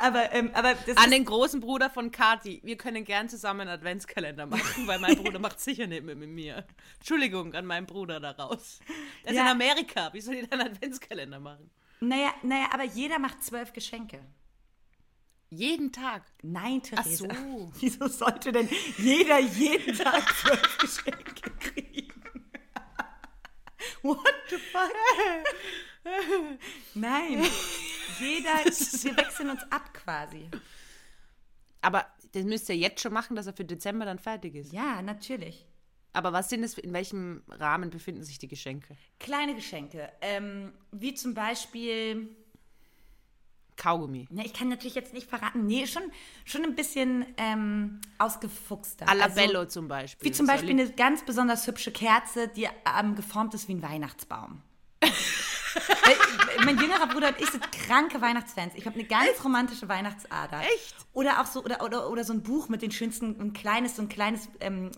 S1: aber, ähm, aber
S2: An
S1: ist,
S2: den großen Bruder von Kati. Wir können gern zusammen einen Adventskalender machen, weil mein Bruder macht sicher nicht mehr mit mir. Entschuldigung an meinen Bruder daraus. Der ist
S1: Ja.
S2: in Amerika. Wie soll ich denn einen Adventskalender machen?
S1: naja, naja, aber jeder macht zwölf Geschenke.
S2: Jeden Tag.
S1: Nein, Theresa.
S2: so. <laughs>
S1: Wieso sollte denn jeder jeden Tag zwölf Geschenke kriegen? <laughs> What the fuck? <laughs> Nein. Jeder, <laughs> wir wechseln uns ab quasi.
S2: Aber das müsst ihr jetzt schon machen, dass er für Dezember dann fertig ist.
S1: Ja, natürlich.
S2: Aber was sind es, in welchem Rahmen befinden sich die Geschenke?
S1: Kleine Geschenke. Ähm, wie zum Beispiel,
S2: Kaugummi.
S1: ne, ich kann natürlich jetzt nicht verraten, nee, schon, schon ein bisschen ähm, ausgefuchster.
S2: Alabello
S1: Also,
S2: zum Beispiel.
S1: Wie zum Beispiel eine ganz besonders hübsche Kerze, die ähm, geformt ist wie ein Weihnachtsbaum. <laughs> Weil, mein jüngerer Bruder und ich sind kranke Weihnachtsfans. Ich habe eine ganz romantische Weihnachtsader.
S2: Echt?
S1: Oder auch so, oder, oder, oder so ein Buch mit den schönsten, ein kleines, so ein kleines, ähm,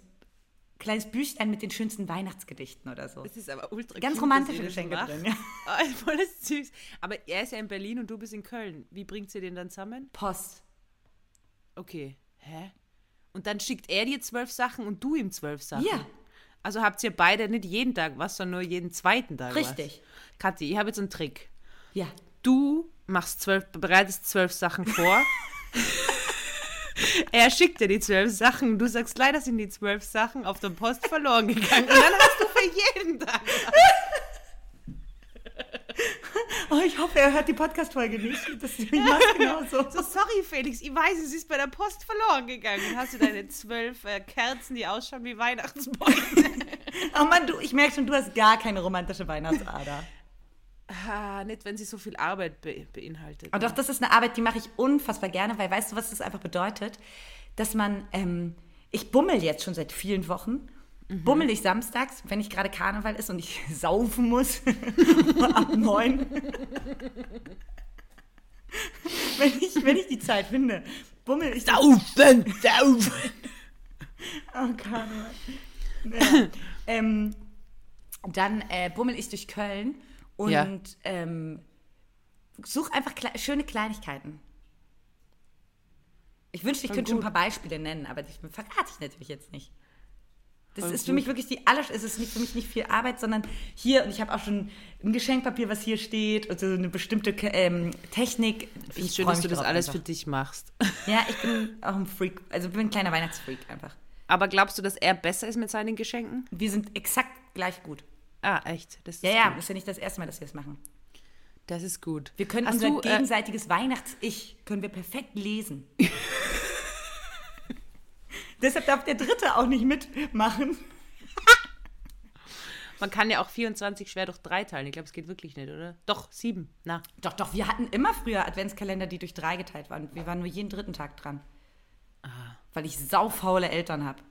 S1: kleines Büchlein mit den schönsten Weihnachtsgedichten oder so.
S2: Das ist aber ultra
S1: Ganz
S2: cute,
S1: romantische Geschenke drin, ja. <laughs>
S2: Ah, voll süß. Aber er ist ja in Berlin und du bist in Köln. Wie bringt sie den dann zusammen?
S1: Post.
S2: Okay. Hä? Und dann schickt er dir zwölf Sachen und du ihm zwölf Sachen?
S1: Ja.
S2: Also habt ihr beide nicht jeden Tag was, sondern nur jeden zweiten Tag
S1: Richtig.
S2: was? Kathi, ich habe jetzt einen Trick.
S1: Ja.
S2: Du machst zwölf, bereitest zwölf Sachen vor. <laughs> <laughs> er schickt dir die zwölf Sachen du sagst, leider sind die zwölf Sachen auf der Post verloren gegangen. Und dann hast du für jeden Tag.
S1: Oh, ich hoffe, er hört die Podcast-Folge nicht. Das mach's genauso.
S2: So, sorry Felix, ich weiß, es ist bei der Post verloren gegangen. Dann hast du deine zwölf äh, Kerzen, die ausschauen wie Weihnachtsbäume. <laughs>
S1: Oh Mann, du, ich merke schon, du hast gar keine romantische Weihnachtsader.
S2: Ah, nicht, wenn sie so viel Arbeit be beinhaltet.
S1: Und doch, das ist eine Arbeit, die mache ich unfassbar gerne, weil weißt du, was das einfach bedeutet? Dass man, ähm, ich bummel jetzt schon seit vielen Wochen, bummel ich samstags, wenn nicht gerade Karneval ist und ich <laughs> saufen muss, <laughs> ab neun. <laughs> wenn, ich, wenn ich die Zeit finde, bummel ich.
S2: Saufen, saufen.
S1: Oh, Karneval. Ja. ähm, dann äh, bummel ich durch Köln und
S2: Ja.
S1: ähm, such einfach kle schöne Kleinigkeiten. Ich wünschte, ich
S2: Voll
S1: könnte schon ein paar Beispiele nennen, aber das verrate ich natürlich jetzt nicht. Das
S2: Voll
S1: ist für mich wirklich die aller, es ist nicht für mich nicht viel Arbeit, sondern hier, und ich habe auch schon ein Geschenkpapier, was hier steht, und so eine bestimmte ähm, Technik.
S2: Ich schön, dass du das alles
S1: einfach.
S2: für dich machst. <laughs>
S1: Ja, ich bin auch ein Freak, also bin ein kleiner Weihnachtsfreak einfach.
S2: Aber glaubst du, dass er besser ist mit seinen Geschenken?
S1: Wir sind exakt gleich gut.
S2: Ah, echt? Das ist
S1: Ja, ja,
S2: gut.
S1: ist ja nicht das erste Mal, dass wir es machen.
S2: Das ist gut.
S1: Wir können
S2: Hast
S1: unser
S2: du, äh,
S1: gegenseitiges Weihnachts-Ich können wir perfekt lesen. <laughs> Deshalb darf der Dritte auch nicht mitmachen. <laughs>
S2: man kann ja auch 24 schwer durch drei teilen. Ich glaube, es geht wirklich nicht, oder? Doch, sieben. Na.
S1: Doch, doch, wir hatten immer früher Adventskalender, die durch drei geteilt waren. Wir waren nur jeden dritten Tag dran.
S2: Ah.
S1: Weil ich saufaule Eltern habe.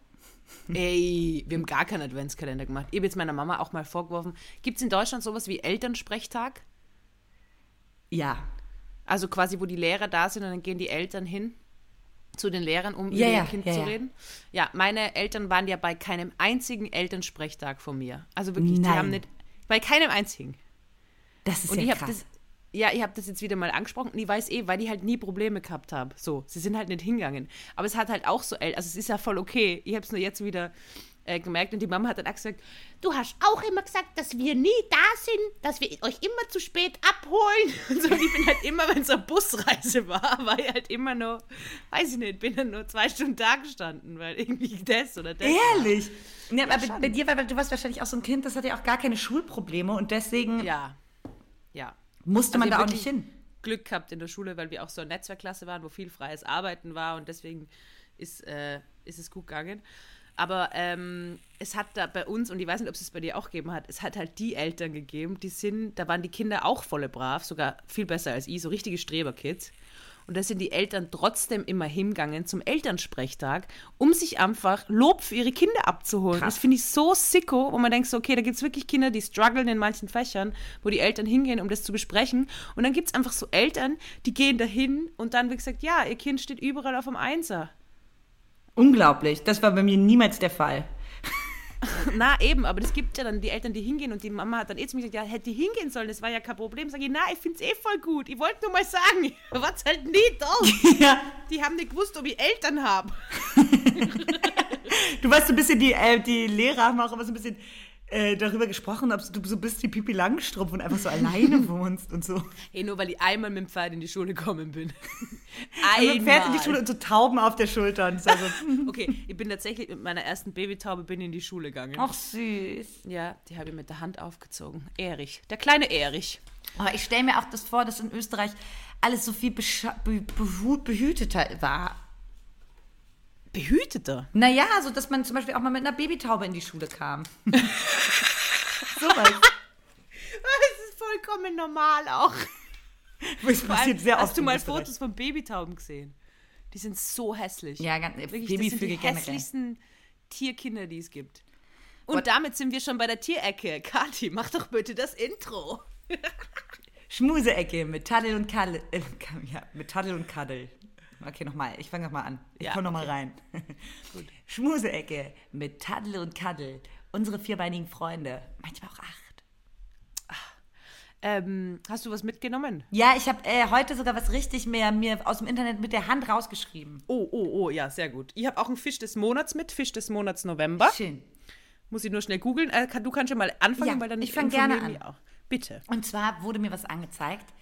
S1: <laughs>
S2: Ey, wir haben gar keinen Adventskalender gemacht. Ich habe jetzt meiner Mama auch mal vorgeworfen. Gibt es in Deutschland sowas wie Elternsprechtag?
S1: Ja.
S2: Also quasi, wo die Lehrer da sind und dann gehen die Eltern hin zu den Lehrern, um
S1: Ja,
S2: über
S1: ja,
S2: ihr Kind
S1: ja,
S2: zu
S1: ja.
S2: reden. Ja, meine Eltern waren ja bei keinem einzigen Elternsprechtag von mir. Also wirklich, die
S1: Nein.
S2: haben nicht, bei keinem einzigen.
S1: Das ist
S2: Und
S1: ja krass.
S2: das, ja, ich habe das jetzt wieder mal angesprochen und ich weiß eh, weil die halt nie Probleme gehabt haben. So, sie sind halt nicht hingegangen. Aber es hat halt auch so, also es ist ja voll okay. Ich habe es nur jetzt wieder äh, gemerkt und die Mama hat dann auch gesagt, du hast auch immer gesagt, dass wir nie da sind, dass wir euch immer zu spät abholen. <laughs> Und so, und ich bin halt immer, wenn so eine Busreise war, war ich halt immer nur, weiß ich nicht, bin dann nur zwei Stunden da gestanden, weil irgendwie das oder das.
S1: Ehrlich? Ja, aber
S2: schon.
S1: bei dir, weil du warst wahrscheinlich auch so ein Kind, das hatte ja auch gar keine Schulprobleme und deswegen
S2: War. Ja. Ja.
S1: Musste man
S2: Also
S1: da auch nicht hin.
S2: Glück gehabt in der Schule, weil wir auch so eine Netzwerkklasse waren, wo viel freies Arbeiten war und deswegen ist, äh, ist es gut gegangen. Aber ähm, es hat da bei uns, und ich weiß nicht, ob es es bei dir auch gegeben hat, es hat halt die Eltern gegeben, die sind, da waren die Kinder auch volle brav, sogar viel besser als ich, so richtige Streberkids. Und da sind die Eltern trotzdem immer hingegangen zum Elternsprechtag, um sich einfach Lob für ihre Kinder abzuholen.
S1: Krass.
S2: Das finde ich so sicko, wo man denkt, so, okay, da gibt es wirklich Kinder, die strugglen in manchen Fächern, wo die Eltern hingehen, um das zu besprechen. Und dann gibt es einfach so Eltern, die gehen dahin und dann wird gesagt, ja, ihr Kind steht überall auf dem Einser.
S1: Unglaublich. Das war bei mir niemals der Fall.
S2: Na eben, aber das gibt ja dann die Eltern, die hingehen und die Mama hat dann eh zu mir gesagt, ja, hätte die hingehen sollen, das war ja kein Problem. Sag ich, na, ich finde es eh voll gut. Ich wollte nur mal sagen, <laughs> was halt nie dort. <laughs>
S1: ja.
S2: Die haben nicht gewusst, ob ich Eltern habe. <laughs>
S1: Du weißt so ein bisschen, die, äh, die Lehrer haben auch immer so ein bisschen äh, darüber gesprochen, ob du so bist wie Pipi Langstrumpf und einfach so alleine <laughs> wohnst und so.
S2: Hey, nur weil ich einmal mit dem Pferd in die Schule gekommen bin. <laughs>
S1: Also man fährt in die Schule und so Tauben auf der Schulter und so. also, <laughs>
S2: Okay, ich bin tatsächlich mit meiner ersten Babytaube bin in die Schule gegangen.
S1: Ach süß.
S2: Ja, die habe ich mit der Hand aufgezogen. Erich, der kleine Erich.
S1: Aber ich stelle mir auch das vor, dass in Österreich alles so viel be behüteter war.
S2: Behüteter.
S1: Naja, so dass man zum Beispiel auch mal mit einer Babytaube in die Schule kam. <laughs> Sowas.
S2: Das ist vollkommen normal auch. <laughs>
S1: Das passiert sehr oft
S2: Hast du mal. Fotos von Babytauben gesehen? Die sind so hässlich.
S1: Ja, ganz,
S2: Wirklich,
S1: Babyvögel
S2: das sind die
S1: generell.
S2: hässlichsten Tierkinder, die es gibt. Und damit sind wir schon bei der Tierecke. Kathi, mach doch bitte das Intro.
S1: Schmuseecke mit Taddel und Kaddel. Äh, ja, mit Taddel und Kaddel. Okay, nochmal. Ich fange nochmal an. Ich
S2: Ja,
S1: komme nochmal
S2: okay.
S1: rein. <laughs> Schmuseecke mit Taddel und Kaddel. Unsere vierbeinigen Freunde. Manchmal auch acht.
S2: Ähm, hast du was mitgenommen?
S1: Ja, ich habe äh, heute sogar was richtig mehr mir aus dem Internet mit der Hand rausgeschrieben.
S2: Oh, oh, oh, ja, sehr gut. Ich habe auch einen Fisch des Monats mit, Fisch des Monats November.
S1: Schön.
S2: Muss ich nur schnell googeln. Äh, du kannst schon mal anfangen,
S1: Ja,
S2: weil dann
S1: ich fang gerne
S2: wir auch. Bitte.
S1: Und zwar wurde mir was angezeigt,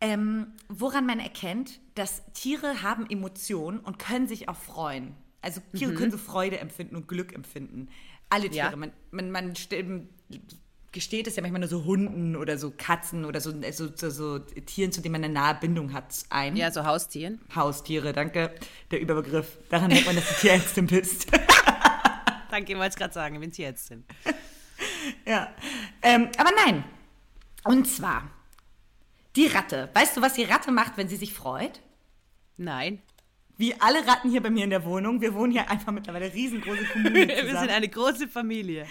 S1: ähm, woran man erkennt, dass Tiere haben Emotionen und können sich auch freuen. Also Tiere können so Freude empfinden und Glück empfinden. Alle Tiere.
S2: Ja.
S1: Man, man, man st- gesteht es ja manchmal nur so Hunden oder so Katzen oder so, so, so, so Tieren, zu denen man eine nahe Bindung hat, ein.
S2: Ja, so Haustieren.
S1: Haustiere, danke. Der Überbegriff. Daran merkt man, dass du Tierärztin bist. <laughs>
S2: Danke, ich wollte es gerade sagen, wenn sie jetzt sind.
S1: Ja. Ähm, aber nein. Und zwar die Ratte. Weißt du, was die Ratte macht, wenn sie sich freut?
S2: Nein.
S1: Wie alle Ratten hier bei mir in der Wohnung. Wir wohnen hier einfach mittlerweile riesengroße Kommunen <laughs>
S2: Wir sind eine große Familie.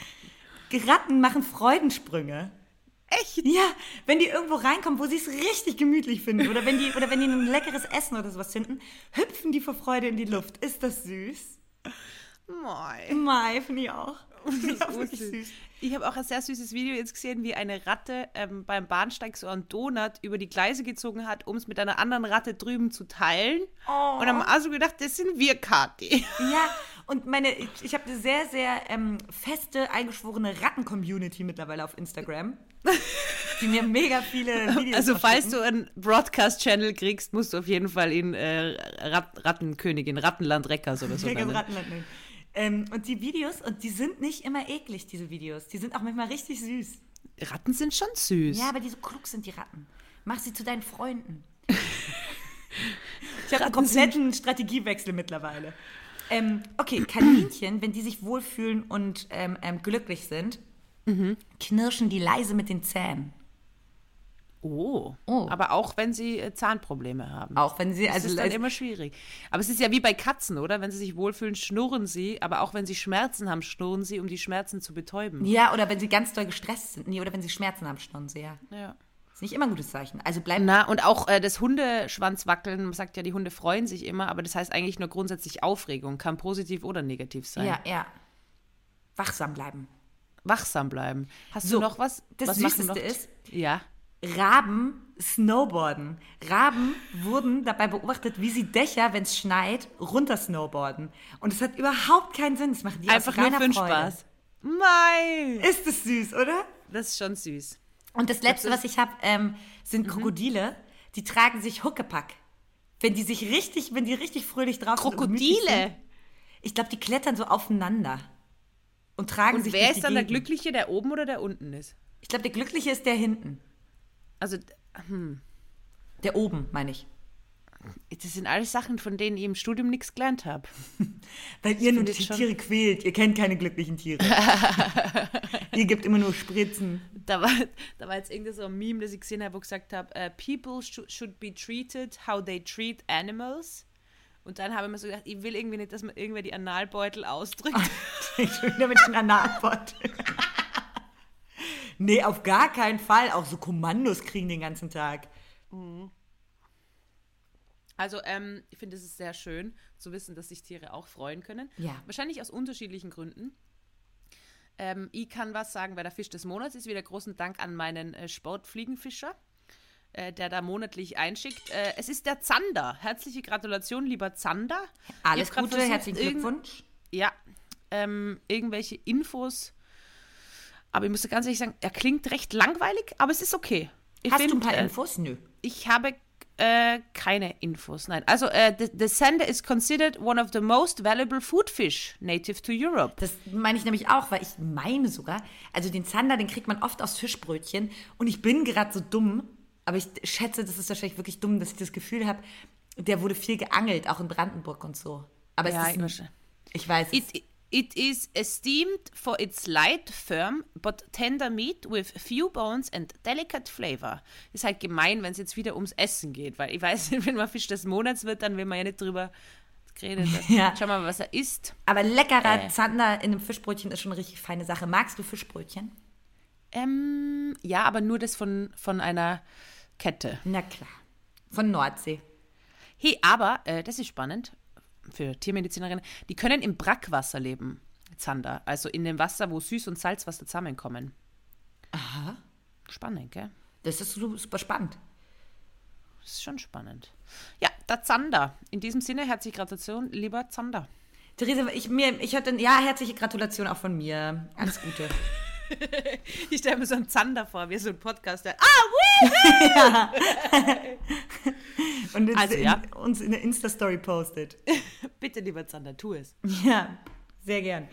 S1: Ratten machen Freudensprünge.
S2: Echt?
S1: Ja, wenn die irgendwo reinkommen, wo sie es richtig gemütlich finden oder wenn die oder wenn die ein leckeres Essen oder sowas finden, hüpfen die vor Freude in die Luft. Ist das süß?
S2: Moi.
S1: Mai, finde ich auch. <laughs> Ich süß.
S2: Habe auch ein sehr süßes Video jetzt gesehen, wie eine Ratte ähm, beim Bahnsteig so einen Donut über die Gleise gezogen hat, um es mit einer anderen Ratte drüben zu teilen. Und haben also gedacht, das sind wir, Kathi. <laughs>
S1: Ja, und meine, ich, ich habe eine sehr, sehr ähm, feste, eingeschworene Ratten-Community mittlerweile auf Instagram, die mir mega viele <laughs> Videos
S2: Also falls du einen Broadcast-Channel kriegst, musst du auf jeden Fall in äh, Rat Rattenkönigin, Rattenland Reckers oder so.
S1: Rattenland nennen. Ähm, und die Videos, und die sind nicht immer eklig, diese Videos. Die sind auch manchmal richtig süß.
S2: Ratten sind schon süß.
S1: Ja, aber die so klug sind, die Ratten. Mach sie zu deinen Freunden. <laughs> ich habe einen kompletten Strategiewechsel mittlerweile. Ähm, okay, Kaninchen, wenn die sich wohlfühlen und ähm, ähm, glücklich sind,
S2: Mhm.
S1: knirschen die leise mit den Zähnen.
S2: Oh.
S1: Oh.
S2: Aber auch wenn sie äh, Zahnprobleme haben.
S1: Auch wenn sie,
S2: Das
S1: also
S2: ist dann immer schwierig. Aber es ist ja wie bei Katzen, oder? Wenn sie sich wohlfühlen, schnurren sie. Aber auch wenn sie Schmerzen haben, schnurren sie, um die Schmerzen zu betäuben.
S1: ja, oder wenn sie ganz doll gestresst sind. Nee, oder wenn sie Schmerzen haben, schnurren sie, ja.
S2: Ja.
S1: Ist nicht immer ein gutes Zeichen. Also bleib
S2: Na, und auch äh, das Hundeschwanzwackeln, man sagt ja, die Hunde freuen sich immer, aber das heißt eigentlich nur grundsätzlich Aufregung, kann positiv oder negativ sein.
S1: Ja, ja. Wachsam bleiben.
S2: Wachsam bleiben. Hast
S1: So,
S2: du noch was?
S1: das
S2: was
S1: Süßeste ist-
S2: Ja.
S1: Raben snowboarden. Raben wurden dabei beobachtet, wie sie Dächer, wenn es schneit, runter snowboarden. Und es hat überhaupt keinen Sinn. Das machen die
S2: Einfach nur für den. Spaß. Mei.
S1: Ist es süß, oder?
S2: Das ist schon süß.
S1: Und das Letzte,
S2: Das
S1: was ich habe, ähm, sind
S2: Mhm.
S1: Krokodile. Die tragen sich Huckepack. Wenn die sich richtig, wenn die richtig fröhlich drauf gemütlich sind.
S2: Krokodile.
S1: Ich glaube, die klettern so aufeinander. Und tragen
S2: Und
S1: sich
S2: wer ist dann der
S1: Gegend.
S2: Glückliche, der oben oder der unten ist?
S1: Ich glaube, der Glückliche ist der hinten.
S2: Also,
S1: Der oben, meine ich.
S2: das sind alles Sachen, von denen ich im Studium nichts gelernt habe. <laughs>
S1: Weil ihr nur die
S2: ich
S1: Tiere quält. Ihr kennt keine glücklichen Tiere. <laughs> ihr gebt immer nur Spritzen.
S2: Da war, da war jetzt irgendwie so ein Meme, das ich gesehen habe, wo gesagt habe, äh, people sh should be treated how they treat animals. Und dann habe ich mir so gedacht, ich will irgendwie nicht, dass man irgendwer die Analbeutel ausdrückt. <laughs>
S1: Ich will damit den Analbeutel. Nee, auf gar keinen Fall. Auch so Kommandos kriegen den ganzen Tag.
S2: Also, ähm, ich finde es ist sehr schön zu wissen, dass sich Tiere auch freuen können.
S1: Ja.
S2: Wahrscheinlich aus unterschiedlichen Gründen. Ähm, ich kann was sagen, weil der Fisch des Monats ist. Wieder großen Dank an meinen äh, Sportfliegenfischer, äh, der da monatlich einschickt. Äh, es ist der Zander. Herzliche Gratulation, lieber Zander.
S1: Alles Gute,
S2: versucht,
S1: herzlichen Glückwunsch.
S2: Ja, ähm, irgendwelche Infos. Aber ich muss ganz ehrlich sagen, er klingt recht langweilig, aber es ist okay. Ich
S1: Hast du ein
S2: find,
S1: paar
S2: äh,
S1: Infos? Nö.
S2: ich habe äh, keine Infos. Nein. Also, äh, the, the Sender is considered one of the most valuable food fish native to Europe.
S1: Das meine ich nämlich auch, weil ich meine sogar, also den Zander, den kriegt man oft aus Fischbrötchen. Und ich bin gerade so dumm, aber ich schätze, das ist wahrscheinlich wirklich dumm, dass ich das Gefühl habe, der wurde viel geangelt, auch in Brandenburg und so. Aber
S2: Ja,
S1: es ist ein,
S2: wahrscheinlich.
S1: ich weiß, es
S2: It, it is esteemed for its light, firm, but tender meat with few bones and delicate flavor. Ist halt gemein, wenn es jetzt wieder ums Essen geht, weil ich weiß, <laughs> wenn man Fisch des Monats wird, dann will man ja nicht drüber geredet. <laughs>
S1: Ja.
S2: Schau mal, was er isst.
S1: Aber leckerer
S2: Äh.
S1: Zander in einem Fischbrötchen ist schon eine richtig feine Sache. Magst du Fischbrötchen?
S2: Ähm, ja, aber nur das von, von einer Kette.
S1: Na klar. Von Nordsee.
S2: Hey, aber, äh, das ist spannend für Tiermedizinerinnen, die können im Brackwasser leben, Zander. Also in dem Wasser, wo Süß- und Salzwasser zusammenkommen.
S1: Aha.
S2: Spannend, gell?
S1: Das ist su- super spannend.
S2: Das ist schon spannend. Ja, der Zander. In diesem Sinne, herzliche Gratulation, lieber Zander.
S1: Theresa, ich, mir, ich hatte, ja, herzliche Gratulation auch von mir. Alles Gute. <laughs> <laughs>
S2: Ich stelle mir so einen Zander vor, wie so ein Podcast. Der, ah, <laughs>
S1: Und jetzt
S2: Also,
S1: in,
S2: ja.
S1: uns in der Insta-Story postet. <laughs>
S2: bitte, lieber Zander, tu es.
S1: Ja, sehr gern.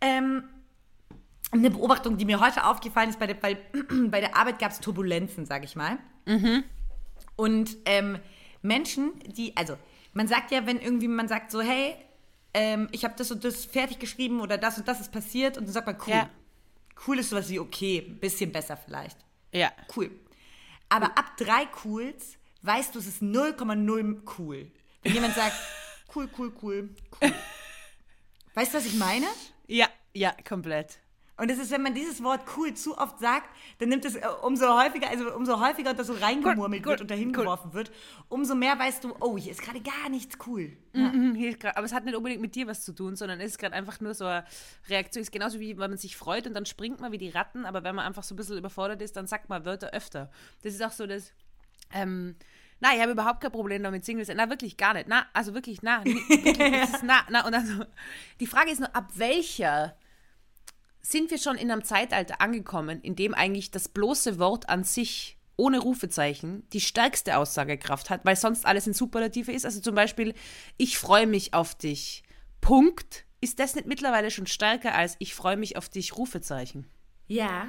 S1: Ähm, eine Beobachtung, die mir heute aufgefallen ist, bei der, bei, <clears throat> bei der Arbeit gab es Turbulenzen, sage ich mal. Und ähm, Menschen, die, also man sagt ja, wenn irgendwie man sagt so, hey, ähm, ich habe das und das fertig geschrieben oder das und das ist passiert und dann sagt man, cool.
S2: Ja.
S1: Cool ist sowas wie okay, ein bisschen besser vielleicht.
S2: Ja.
S1: Cool. Aber ab drei Cools weißt du, es ist 0,0 cool. Wenn jemand sagt, <laughs> cool, cool, cool, cool. Weißt du, was ich meine?
S2: Ja, ja, komplett.
S1: Und es ist, wenn man dieses Wort cool zu oft sagt, dann nimmt es äh, umso häufiger, also umso häufiger das so reingemurmelt
S2: Gut,
S1: wird
S2: gut,
S1: und dahin geworfen wird, umso mehr weißt du, oh, hier ist gerade gar nichts cool. Ja.
S2: Mhm, ist grad, aber es hat nicht unbedingt mit dir was zu tun, sondern es ist gerade einfach nur so eine Reaktion. Es ist genauso wie wenn man sich freut und dann springt man wie die Ratten, aber wenn man einfach so ein bisschen überfordert ist, dann sagt man Wörter öfter. Das ist auch so das. Ähm, na, ich habe überhaupt kein Problem damit, Single sein. Na, wirklich gar nicht. Na, also wirklich, na, wirklich, <laughs> das na, na. Und also, die Frage ist nur, ab welcher sind wir schon in einem Zeitalter angekommen, in dem eigentlich das bloße Wort an sich ohne Rufezeichen die stärkste Aussagekraft hat, weil sonst alles in Superlative ist. Also zum Beispiel, ich freue mich auf dich. Punkt. Ist das nicht mittlerweile schon stärker als ich freue mich auf dich, Rufezeichen?
S1: Ja,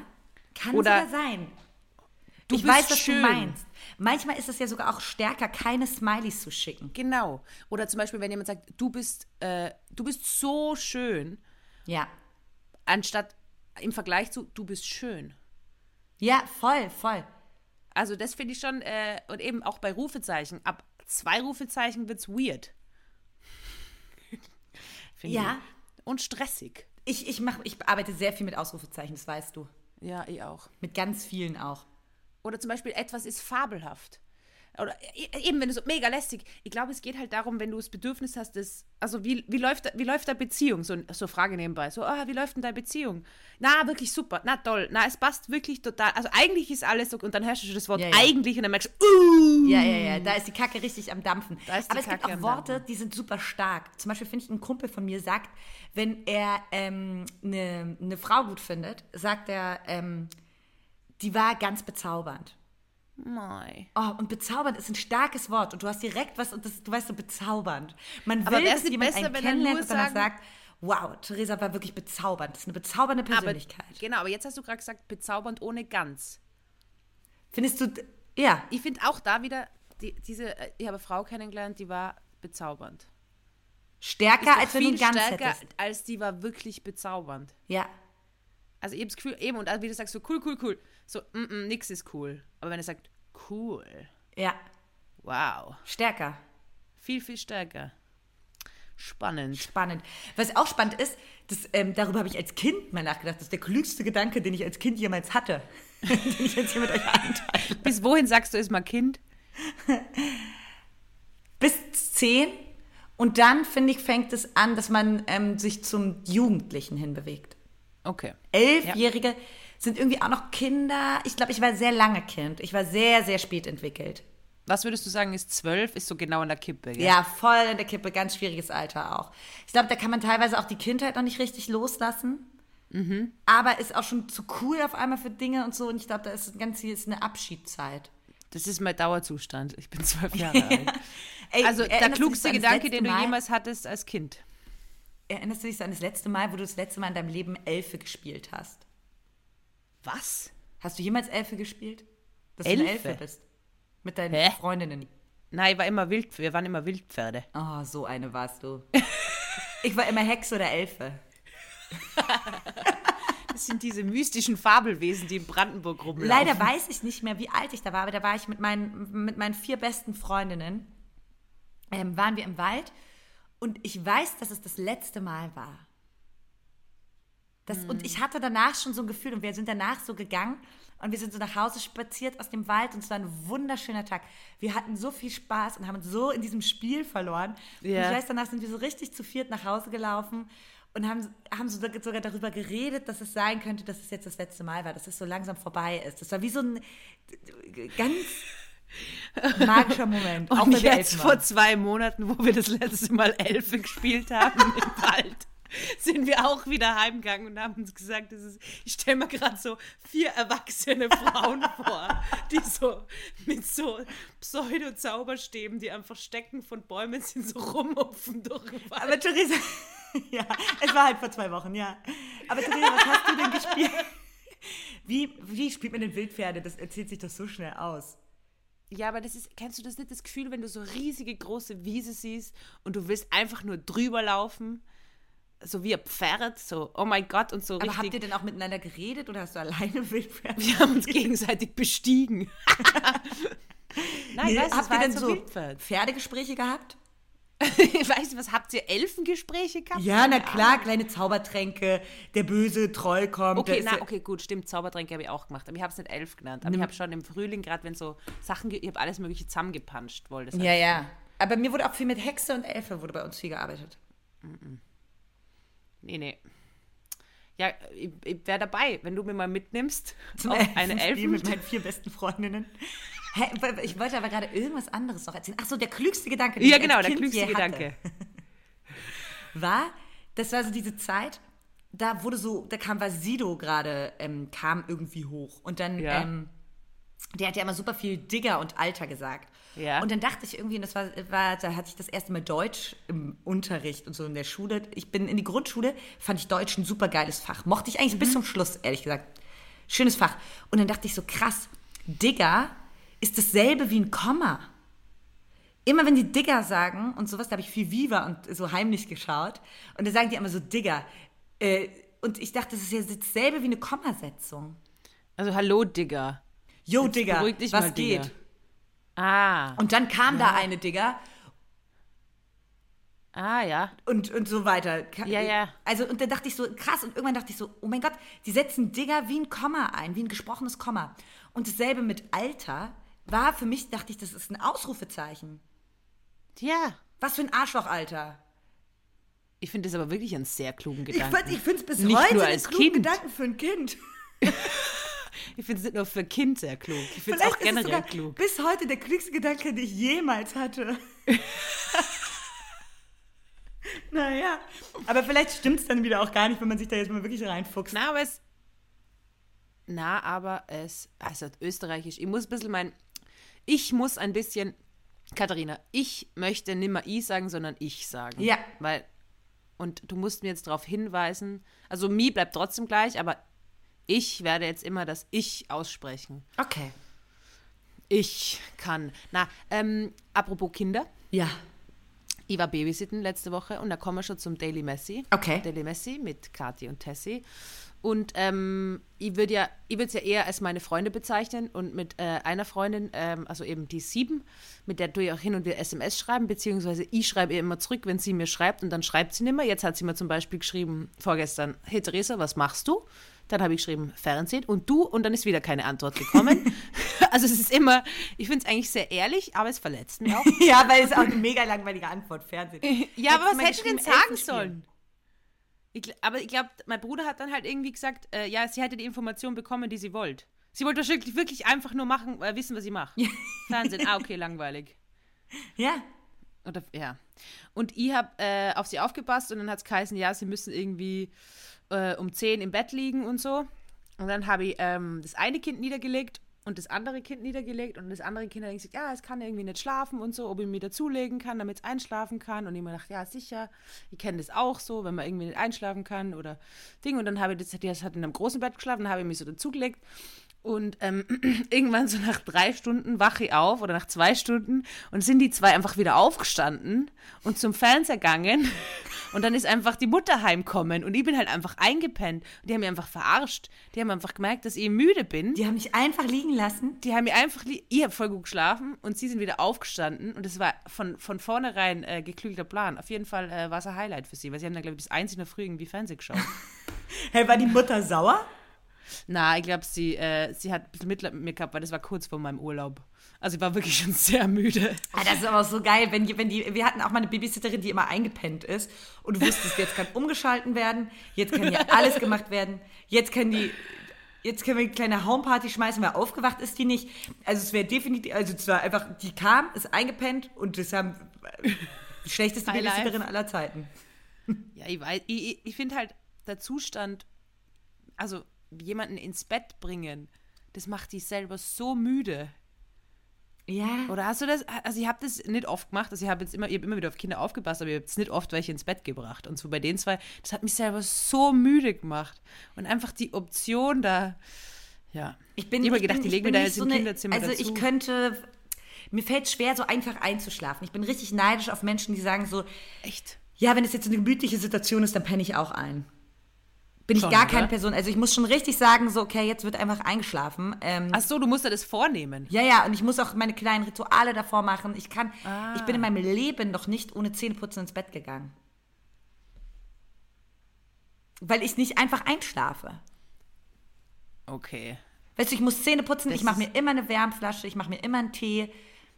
S1: kann
S2: Oder
S1: sogar sein.
S2: Du
S1: ich
S2: bist
S1: weiß, was
S2: schön.
S1: du meinst. Manchmal ist es ja sogar auch stärker, keine Smileys zu schicken.
S2: Genau. Oder zum Beispiel, wenn jemand sagt, du bist, äh, du bist so schön,
S1: Ja.
S2: Anstatt im Vergleich zu, du bist schön.
S1: Ja, voll, voll.
S2: Also das finde ich schon, äh, und eben auch bei Rufezeichen, ab zwei Rufezeichen wird es weird. <laughs>
S1: Ja.
S2: ich. Und stressig.
S1: Ich, ich, mach, ich arbeite sehr viel mit Ausrufezeichen, das weißt du.
S2: Ja, ich auch.
S1: Mit ganz vielen auch.
S2: Oder zum Beispiel, etwas ist fabelhaft. Oder e- eben, wenn du so mega lästig. Ich glaube, es geht halt darum, wenn du das Bedürfnis hast, das, also wie, wie läuft wie läuft deine Beziehung? So, so Frage nebenbei. So, ah, wie läuft denn deine Beziehung? Na, wirklich super, na toll, na, es passt wirklich total. Also eigentlich ist alles so, und dann hörst du schon das Wort
S1: Ja, ja.
S2: eigentlich und dann merkst du, uh,
S1: Ja, ja, ja, da ist die Kacke richtig am Dampfen.
S2: Da
S1: Aber es gibt
S2: Kacke
S1: auch
S2: am
S1: Worte,
S2: Dampfen.
S1: die sind super stark. Zum Beispiel finde ich, ein Kumpel von mir sagt, wenn er ähm, eine, eine Frau gut findet, sagt er, ähm, die war ganz bezaubernd.
S2: Mei.
S1: Oh, und bezaubernd ist ein starkes Wort und du hast direkt was und das, du weißt so bezaubernd. Man will,
S2: Aber
S1: dass
S2: nicht
S1: jemand
S2: besser,
S1: einen
S2: wenn er
S1: kennenlernt und
S2: sagen-
S1: sagt, wow, Theresa war wirklich bezaubernd. Das ist eine bezaubernde
S2: Aber,
S1: Persönlichkeit.
S2: genau, aber jetzt hast du gerade gesagt, bezaubernd ohne ganz.
S1: Findest du, ja,
S2: Ich finde auch da wieder, die, diese, äh, ich habe eine Frau kennengelernt, die war bezaubernd.
S1: stärker, als wenn du ganz
S2: stärker,
S1: hättest.
S2: als die war wirklich bezaubernd.
S1: Ja,
S2: Also habe das Gefühl, eben, und wie du sagst, so cool, cool, cool. So, mm, mm, nix ist cool. Aber wenn er sagt, cool,
S1: ja,
S2: wow,
S1: stärker.
S2: viel, viel stärker. Spannend.
S1: Spannend. Was auch spannend ist, das, ähm, darüber habe ich als Kind mal nachgedacht. Das ist der klügste Gedanke, den ich als Kind jemals hatte. <laughs> den ich jetzt hier mit euch anteile.
S2: Bis wohin sagst du, ist mal Kind?
S1: Bis zehn. Und dann, finde ich, fängt es an, dass man ähm, sich zum Jugendlichen hinbewegt.
S2: Okay.
S1: Elfjährige sind irgendwie auch noch Kinder. Ich glaube, ich war sehr lange Kind. Ich war sehr, sehr spät entwickelt.
S2: Was würdest du sagen, ist zwölf, ist so genau in der Kippe, gell?
S1: Ja, voll in der Kippe, ganz schwieriges Alter auch. Ich glaube, da kann man teilweise auch die Kindheit noch nicht richtig loslassen. Aber ist auch schon zu cool auf einmal für Dinge und so. Und ich glaube, da ist ganz viel ist eine Abschiedszeit.
S2: Das ist mein Dauerzustand. Ich bin zwölf <laughs> Jahre alt.
S1: Ey,
S2: Also der klugste Gedanke, den du
S1: Mal-
S2: jemals hattest als Kind.
S1: Erinnerst du dich so an das letzte Mal, wo du das letzte Mal in deinem Leben Elfe gespielt hast?
S2: Was?
S1: Hast du jemals Elfe gespielt? Dass du
S2: Elfe?
S1: eine Elfe bist? Mit deinen
S2: Hä?
S1: Freundinnen.
S2: Nein, ich war immer wild, wir waren immer Wildpferde.
S1: Oh, so eine warst du. <laughs> ich war immer Hexe oder Elfe.
S2: Das sind diese mystischen Fabelwesen, die in Brandenburg rumlaufen.
S1: Leider weiß ich nicht mehr, wie alt ich da war, aber da war ich mit meinen, mit meinen vier besten Freundinnen, ähm, waren wir im Wald und ich weiß, dass es das letzte Mal war. Das, Und ich hatte danach schon so ein Gefühl und wir sind danach so gegangen und wir sind so nach Hause spaziert aus dem Wald und es war ein wunderschöner Tag. Wir hatten so viel Spaß und haben uns so in diesem Spiel verloren. Und
S2: Ja.
S1: ich weiß, danach sind wir so richtig zu viert nach Hause gelaufen und haben, haben so, sogar darüber geredet, dass es sein könnte, dass es jetzt das letzte Mal war, dass es so langsam vorbei ist. Das war wie so ein ganz <laughs> magischer Moment.
S2: Und
S1: auch
S2: jetzt
S1: Elfen
S2: vor
S1: waren.
S2: zwei Monaten, wo wir das letzte Mal Elfe gespielt haben im <laughs> Wald, sind wir auch wieder heimgegangen und haben uns gesagt, das ist, ich stelle mir gerade so vier erwachsene Frauen <laughs> vor, die so mit so Pseudo-Zauberstäben, die einfach stecken von Bäumen sind, so rumhupfen durch den Wald.
S1: Aber Theresa, ja, es war halt vor zwei Wochen, ja. Aber Theresa, was hast du denn gespielt? Wie, wie spielt man denn Wildpferde? Das erzählt sich doch so schnell aus.
S2: Ja, aber das ist, kennst du das nicht, das Gefühl, wenn du so riesige große Wiese siehst und du willst einfach nur drüber laufen, so wie ein Pferd, so, oh mein Gott, und so
S1: Aber
S2: richtig.
S1: habt ihr denn auch miteinander geredet oder hast du alleine <laughs> Wildpferde?
S2: Wir haben uns gegenseitig bestiegen. <laughs> Nein,
S1: Nee,
S2: weißt
S1: habt ihr denn so
S2: Wildpferd.
S1: Pferdegespräche gehabt? <laughs>
S2: weißt du, was habt ihr Elfengespräche gehabt?
S1: Ja, na klar, kleine Zaubertränke, der böse Troll kommt.
S2: Okay, na, okay, gut, stimmt. Zaubertränke habe ich auch gemacht. Aber ich habe es nicht elf genannt. Aber ich habe schon im Frühling, gerade wenn so Sachen, ich habe alles Mögliche zusammengepanscht, wollte das
S1: Ja, ja. Aber mir wurde auch viel mit Hexe und Elfe wurde bei uns viel gearbeitet.
S2: Nee, nee. Ja, ich, ich wäre dabei, wenn du mir mal mitnimmst
S1: Zum
S2: auf eine
S1: Elfenspiel
S2: Elfen.
S1: mit meinen vier besten Freundinnen. Ich wollte aber gerade irgendwas anderes noch erzählen. Ach so, der klügste Gedanke. den
S2: Ja,
S1: ich
S2: genau, der
S1: Kind
S2: klügste
S1: hatte.
S2: Gedanke. <laughs>
S1: war, das war so diese Zeit, da wurde so, da kam Vasido gerade, ähm, kam irgendwie hoch. Und dann,
S2: Ja.
S1: ähm, der hat ja immer super viel Digger und Alter gesagt.
S2: Ja.
S1: Und dann dachte ich irgendwie, und das war, war, da hatte ich das erste Mal Deutsch im Unterricht und so in der Schule. Ich bin in die Grundschule, fand ich Deutsch ein super geiles Fach. Mochte ich eigentlich
S2: Mhm.
S1: bis zum Schluss, ehrlich gesagt. Schönes Fach. Und dann dachte ich so, krass, Digger ist dasselbe wie ein Komma immer wenn die Digger sagen und sowas, da habe ich viel Viva und so heimlich geschaut. Und da sagen die immer so Digger. Äh, und ich dachte, das ist ja dasselbe wie eine Kommasetzung.
S2: Also, hallo, Digger.
S1: Yo,
S2: Jetzt
S1: Digger,
S2: beruhig dich
S1: was
S2: mal,
S1: geht?
S2: Digger. Ah,
S1: Und dann kam da eine Digger
S2: ah, ja.
S1: und, und so weiter.
S2: Ja, ja.
S1: Also, und dann dachte ich so, krass, und irgendwann dachte ich so, oh mein Gott, die setzen Digger wie ein Komma ein, wie ein gesprochenes Komma. Und dasselbe mit Alter. War für mich, dachte ich, das ist ein Ausrufezeichen.
S2: Ja.
S1: Was für ein Arschloch, Alter.
S2: Ich finde das aber wirklich einen sehr klugen Gedanken.
S1: ich finde es bis
S2: Nicht
S1: heute
S2: nur
S1: einen
S2: als
S1: klugen
S2: Kind.
S1: Gedanken für ein Kind. <laughs>
S2: Ich finde es nicht nur für Kind sehr klug. Ich finde es auch generell klug.
S1: bis heute der klügste Gedanke, den ich jemals hatte. <laughs> naja, aber vielleicht stimmt es dann wieder auch gar nicht, wenn man sich da jetzt mal wirklich reinfuchst.
S2: Na, aber es. Na, aber es. Also, österreichisch. Ich muss ein bisschen mein. Ich muss ein bisschen. Katharina, ich möchte nimmer ich sagen, sondern ich sagen.
S1: Ja.
S2: Weil. Und du musst mir jetzt darauf hinweisen. Also, mi bleibt trotzdem gleich, aber ich werde jetzt immer das Ich aussprechen.
S1: Okay.
S2: Ich kann. Na, ähm, apropos Kinder.
S1: Ja.
S2: Ich war Babysitten letzte Woche und da kommen wir schon zum Daily Messi.
S1: Okay.
S2: Daily Messi mit Kathi und Tessie. Und ähm, ich würde ja, ich würde es ja eher als meine Freunde bezeichnen und mit äh, einer Freundin, ähm, also eben die sieben, mit der du ja auch hin und wieder SMS schreiben, beziehungsweise ich schreibe ihr immer zurück, wenn sie mir schreibt und dann schreibt sie nicht mehr. Jetzt hat sie mir zum Beispiel geschrieben, vorgestern, hey Theresa, was machst du? Dann habe ich geschrieben, Fernsehen und du und dann ist wieder keine Antwort gekommen. <laughs> also es ist immer, ich finde es eigentlich sehr ehrlich, aber es verletzt mich auch. <laughs>
S1: Ja, weil es auch eine mega langweilige Antwort, Fernsehen.
S2: Ja, aber
S1: Hättest
S2: was
S1: mal
S2: hätte ich denn sagen sollen? Ich, aber ich glaube, mein Bruder hat dann halt irgendwie gesagt, äh, ja, sie hätte die Information bekommen, die sie wollte. Sie wollte wirklich, wirklich einfach nur machen, äh, wissen, was sie macht. Fernsehen, ah, okay, <laughs> langweilig.
S1: Ja.
S2: Oder, ja. Und ich habe äh, auf sie aufgepasst und dann hat es geheißen, ja, sie müssen irgendwie äh, um 10 im Bett liegen und so. Und dann habe ich ähm, das eine Kind niedergelegt und das andere Kind niedergelegt und das andere Kind hat gesagt, ja, es kann irgendwie nicht schlafen und so, ob ich mir dazulegen kann, damit es einschlafen kann. Und ich mir gedacht, ja, sicher, ich kenne das auch so, wenn man irgendwie nicht einschlafen kann oder Ding. Und dann habe ich das, das hat in einem großen Bett geschlafen, dann habe ich mich so dazugelegt. Und ähm, <clears throat> irgendwann so nach drei Stunden wache ich auf oder nach zwei Stunden und sind die zwei einfach wieder aufgestanden und zum Fernseher gegangen. <laughs> Und dann ist einfach die Mutter heimkommen und ich bin halt einfach eingepennt. Und die haben mich einfach verarscht. Die haben einfach gemerkt, dass ich müde bin.
S1: Die haben mich einfach liegen lassen.
S2: Die haben mir einfach, li- ich habe voll gut geschlafen und sie sind wieder aufgestanden und es war von, von vornherein äh, geklügelter Plan. Auf jeden Fall äh, war es ein Highlight für sie, weil sie haben dann, glaube ich, bis eins in der Früh irgendwie Fernsehen geschaut. <laughs>
S1: Hey, war die Mutter sauer?
S2: Na, ich glaube, sie, äh, sie hat ein bisschen Mitleid mit mir gehabt, weil das war kurz vor meinem Urlaub. Also ich war wirklich schon <laughs> sehr müde.
S1: Ah, das ist aber so geil, wenn die, wenn die, wir hatten auch mal eine Babysitterin, die immer eingepennt ist und du wusstest, jetzt kann umgeschalten werden, jetzt kann hier alles gemacht werden, jetzt können die, jetzt können wir eine kleine Homeparty schmeißen, weil aufgewacht ist die nicht. Also es wäre definitiv, also es war einfach, die kam, ist eingepennt und das haben die schlechteste. Babysitterin aller Zeiten.
S2: Ja, ich weiß, ich, ich finde halt, der Zustand, also jemanden ins Bett bringen, das macht dich selber so müde.
S1: Ja.
S2: Oder hast du das? Also ich habe das nicht oft gemacht. Also ich habe jetzt immer, ich habe immer wieder auf Kinder aufgepasst, aber ich habe es nicht oft welche ins Bett gebracht. Und so bei den zwei, das hat mich selber so müde gemacht. Und einfach die Option da, ja.
S1: Ich bin,
S2: ich
S1: ich
S2: gedacht,
S1: bin,
S2: die legen mir da jetzt
S1: so
S2: im
S1: eine-
S2: Kinderzimmer
S1: Also
S2: dazu.
S1: ich könnte, mir fällt schwer, so einfach einzuschlafen. Ich bin richtig neidisch auf Menschen, die sagen so,
S2: Echt?
S1: ja, wenn es jetzt eine gemütliche Situation ist, dann penne ich auch ein. Bin ich
S2: Schon,
S1: gar
S2: oder?
S1: keine Person. Also ich muss schon richtig sagen, so, okay, jetzt wird einfach eingeschlafen. Ähm,
S2: Ach so, du musst dir das vornehmen.
S1: ja, ja, und ich muss auch meine kleinen Rituale davor machen. Ich kann,
S2: Ah.
S1: ich bin in meinem Leben noch nicht ohne Zähneputzen ins Bett gegangen. Weil ich nicht einfach einschlafe.
S2: Okay.
S1: Weißt du, ich muss Zähne putzen,
S2: Das
S1: ich mache mir immer eine Wärmflasche, ich mache mir immer einen Tee,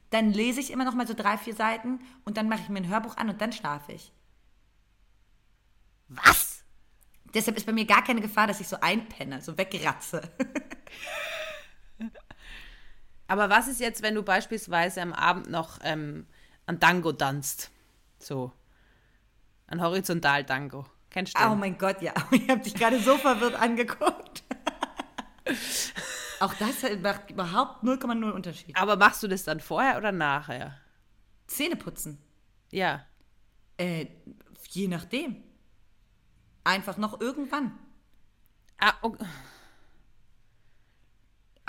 S1: dann lese ich immer noch mal so drei, vier Seiten und dann mache ich mir ein Hörbuch an und dann schlafe ich.
S2: Was?
S1: Deshalb ist bei mir gar keine Gefahr, dass ich so einpenne, so wegratze. <laughs>
S2: Aber was ist jetzt, wenn du beispielsweise am Abend noch ähm, an Tango tanzt? So. Ein Horizontal-Tango. Kennst du den?
S1: Oh mein Gott, ja. <laughs> Ich habe dich gerade so verwirrt angeguckt. <laughs> Auch das macht überhaupt 0,0 Unterschied.
S2: Aber machst du das dann vorher oder nachher?
S1: Zähne putzen.
S2: Ja.
S1: Äh, je nachdem. Einfach noch irgendwann.
S2: Ah, o-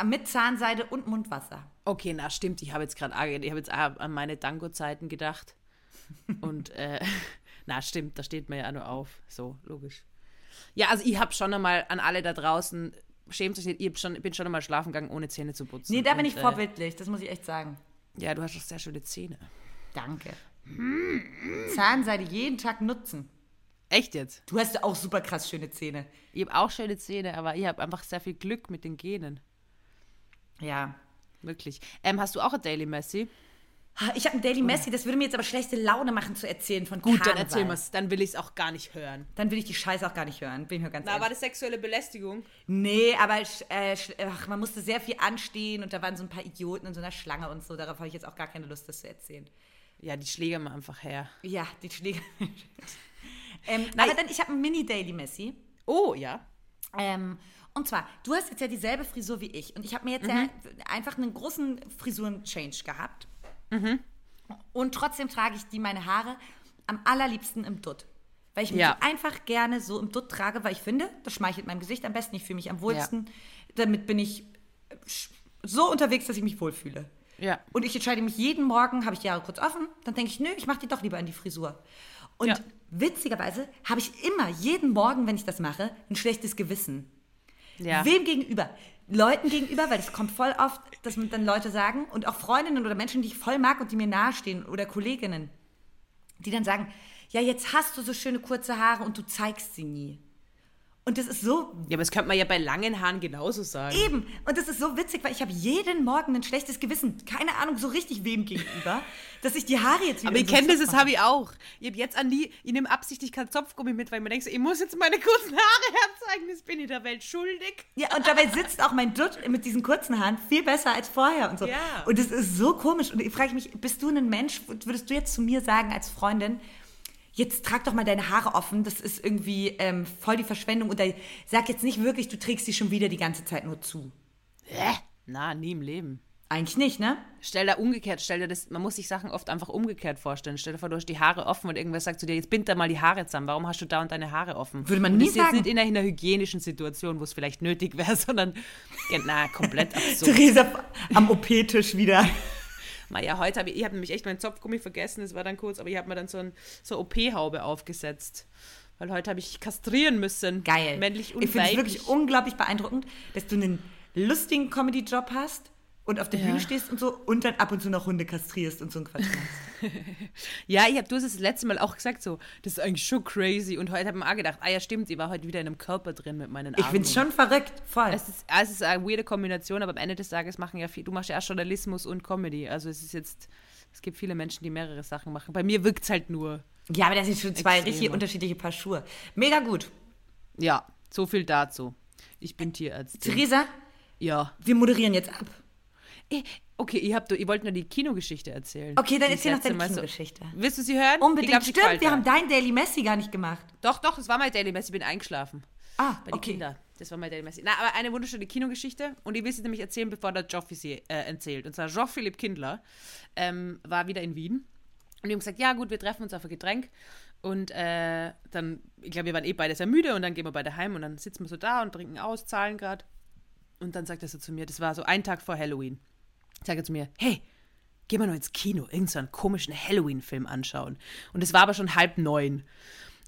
S1: Mit Zahnseide und Mundwasser.
S2: okay, na stimmt. Ich habe jetzt gerade ich habe jetzt auch an meine Tango-Zeiten gedacht. <laughs> Und äh, <laughs> na stimmt, da steht mir ja nur auf. So, logisch. Ja, also ich habe schon einmal an alle da draußen, schämt euch nicht, ich schon, bin schon einmal schlafen gegangen, ohne Zähne zu putzen.
S1: Nee, da bin
S2: Und,
S1: ich vorbildlich, das muss ich echt sagen.
S2: Äh, ja, du hast doch sehr schöne Zähne.
S1: Danke. Zahnseide jeden Tag nutzen.
S2: Echt jetzt?
S1: Du hast auch super krass schöne Zähne.
S2: Ich habe auch schöne Zähne, aber ich habe einfach sehr viel Glück mit den Genen.
S1: Ja.
S2: Wirklich. Ähm, hast du auch ein Daily Messi?
S1: Ich habe einen Daily Messi, das würde mir jetzt aber schlechte Laune machen zu erzählen von
S2: Gut,
S1: Karneval.
S2: dann erzähl mal's. Dann will ich es auch gar nicht hören.
S1: Dann will ich die Scheiße auch gar nicht hören, bin ich mir ganz
S2: Na,
S1: ehrlich.
S2: war das sexuelle Belästigung?
S1: Nee, aber äh, ach, man musste sehr viel anstehen und da waren so ein paar Idioten in so einer Schlange und so. Darauf habe ich jetzt auch gar keine Lust, das zu erzählen.
S2: Ja, die Schläge mal einfach her.
S1: Ja, die Schläge. <laughs> <laughs> ähm, aber dann, ich habe einen Mini-Daily Messi.
S2: Oh, ja.
S1: Ähm, und zwar, du hast jetzt ja dieselbe Frisur wie ich. Und ich habe mir jetzt
S2: Mhm.
S1: ja einfach einen großen Frisuren-Change gehabt.
S2: Mhm.
S1: Und trotzdem trage ich die meine Haare am allerliebsten im Dutt. Weil ich mich
S2: Ja.
S1: einfach gerne so im Dutt trage, weil ich finde, das schmeichelt meinem Gesicht am besten. Ich fühle mich am wohlsten. Damit bin ich äh, so unterwegs, dass ich mich wohlfühle.
S2: Ja.
S1: Und ich entscheide mich jeden Morgen, habe ich die Haare kurz offen, dann denke ich, nö, ich mache die doch lieber in die Frisur. Und
S2: Ja.
S1: Witzigerweise habe ich immer, jeden Morgen, wenn ich das mache, ein schlechtes Gewissen.
S2: Ja.
S1: Wem gegenüber? Leuten gegenüber, weil das kommt voll oft, dass mir dann Leute sagen und auch Freundinnen oder Menschen, die ich voll mag und die mir nahestehen oder Kolleginnen, die dann sagen, ja, jetzt hast du so schöne kurze Haare und du zeigst sie nie. Und das ist so
S2: Ja, aber das könnte man ja bei langen Haaren genauso sagen.
S1: Eben. Und das ist so witzig, weil ich habe jeden Morgen ein schlechtes Gewissen. Keine Ahnung, so richtig wem gegenüber, <laughs> dass ich die Haare jetzt wieder
S2: Aber ich
S1: so
S2: kenne das, das habe ich auch. Ich habe jetzt an die, ich nehme absichtlich kein Zopfgummi mit, weil mir denke, so, ich muss jetzt meine kurzen Haare herzeigen, das bin ich der Welt schuldig.
S1: Ja, und dabei sitzt auch mein Dutt mit diesen kurzen Haaren viel besser als vorher und so.
S2: Ja.
S1: Und es ist so komisch. Und ich frage mich, bist du ein Mensch, würdest du jetzt zu mir sagen als Freundin, jetzt trag doch mal deine Haare offen, das ist irgendwie ähm, voll die Verschwendung. Oder sag jetzt nicht wirklich, du trägst sie schon wieder die ganze Zeit nur zu.
S2: Hä? Na, nie im Leben.
S1: Eigentlich nicht, ne?
S2: Stell da umgekehrt, stell dir das, man muss sich Sachen oft einfach umgekehrt vorstellen. Stell dir vor, du hast die Haare offen und irgendwer sagt zu dir, jetzt bind da mal die Haare zusammen. Warum hast du da und deine Haare offen?
S1: Würde man
S2: und
S1: nie
S2: das ist jetzt
S1: sagen.
S2: nicht in einer, in einer hygienischen Situation, wo es vielleicht nötig wäre, <laughs> sondern na, komplett <laughs> absurd.
S1: Theresa am OP-Tisch wieder.
S2: Mal ja, heute habe ich, ich habe nämlich echt meinen Zopfgummi vergessen, das war dann kurz, aber ich habe mir dann so, ein, so eine OP-Haube aufgesetzt. Weil heute habe ich kastrieren müssen.
S1: Geil.
S2: Männlich und
S1: ich finde es wirklich unglaublich beeindruckend, dass du einen lustigen Comedy-Job hast und auf der
S2: Ja.
S1: Bühne stehst und so und dann ab und zu noch Hunde kastrierst und so ein Quatsch machst. <laughs>
S2: Ja, ich habe du hast es das letzte Mal auch gesagt, so, das ist eigentlich schon crazy. Und heute habe ich mir auch gedacht, ah ja, stimmt, ich war heute wieder in einem Körper drin mit meinen Armen.
S1: Ich finde es schon verrückt, voll.
S2: Es ist, es ist eine weirde Kombination, aber am Ende des Tages machen ja viel, du machst ja auch Journalismus und Comedy. Also es ist jetzt, es gibt viele Menschen, die mehrere Sachen machen. Bei mir wirkt es halt nur.
S1: ja, aber das sind schon zwei
S2: Extreme.
S1: richtig unterschiedliche Paar Schuhe. Mega gut.
S2: Ja, so viel dazu. Ich bin Tierärztin.
S1: Theresa,
S2: Ja.
S1: wir moderieren jetzt ab.
S2: Eh, Okay, ihr, habt, ihr wollt nur die Kinogeschichte erzählen.
S1: Okay, dann erzähl noch deine
S2: Mal so-
S1: Kinogeschichte.
S2: Willst du sie hören?
S1: Unbedingt.
S2: Glaub,
S1: Stimmt, wir haben dein Daily Messi gar nicht gemacht.
S2: Doch, doch, das war mein Daily Messi. Ich bin eingeschlafen.
S1: Ah,
S2: Bei den
S1: okay.
S2: Kindern. Das war mein Daily Messi. Na, aber eine wunderschöne Kinogeschichte. Und ich will sie nämlich erzählen, bevor der Joffi sie äh, erzählt. Und zwar Jean-Philipp Kindler ähm, war wieder in Wien. Und die haben gesagt, ja gut, wir treffen uns auf ein Getränk. Und äh, dann, ich glaube, wir waren eh beide sehr müde und dann gehen wir beide heim und dann sitzen wir so da und trinken aus, zahlen gerade. Und dann sagt er so zu mir, das war so ein Tag vor Halloween. Sagt er zu mir, hey, geh mal noch ins Kino, irgendeinen so komischen Halloween-Film anschauen. Und es war aber schon halb neun.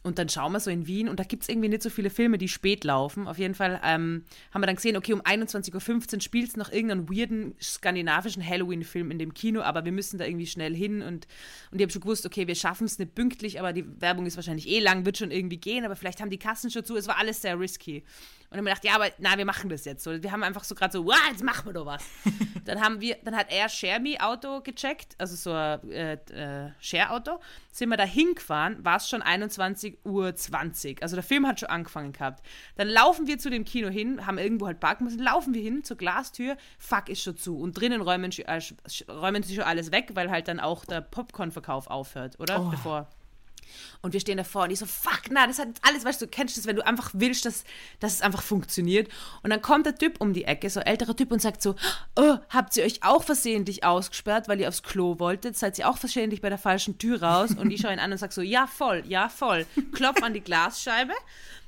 S2: Und dann schauen wir so in Wien und da gibt es irgendwie nicht so viele Filme, die spät laufen. Auf jeden Fall ähm, haben wir dann gesehen, okay, um 21.15 Uhr spielt es noch irgendeinen weirden skandinavischen Halloween-Film in dem Kino, aber wir müssen da irgendwie schnell hin. Und, und ich habe schon gewusst, okay, wir schaffen es nicht pünktlich, aber die Werbung ist wahrscheinlich eh lang, wird schon irgendwie gehen, aber vielleicht haben die Kassen schon zu. Es war alles sehr risky. Und dann haben wir gedacht, ja, aber na, wir machen das jetzt. So, wir haben einfach so gerade so, wow, jetzt machen wir doch was. <laughs> dann haben wir, dann hat er ShareMe Auto gecheckt, also so ein äh, äh, Share-Auto. Sind wir da hingefahren, war es schon 21.20 Uhr. Also der Film hat schon angefangen gehabt. Dann laufen wir zu dem Kino hin, haben irgendwo halt parken müssen, laufen wir hin zur Glastür, fuck, ist schon zu. Und drinnen räumen, sie- äh, räumen sie schon alles weg, weil halt dann auch der Popcorn-Verkauf aufhört, oder? Bevor. Und wir stehen davor und ich so, fuck, na, das hat alles, weißt du, du kennst das, wenn du einfach willst, dass, dass es einfach funktioniert. Und dann kommt der Typ um die Ecke, so älterer Typ, und sagt so, oh, habt ihr euch auch versehentlich ausgesperrt, weil ihr aufs Klo wolltet? Seid ihr auch versehentlich bei der falschen Tür raus? Und ich schaue ihn an und sage so, ja, voll, ja, voll. Klopf an die Glasscheibe.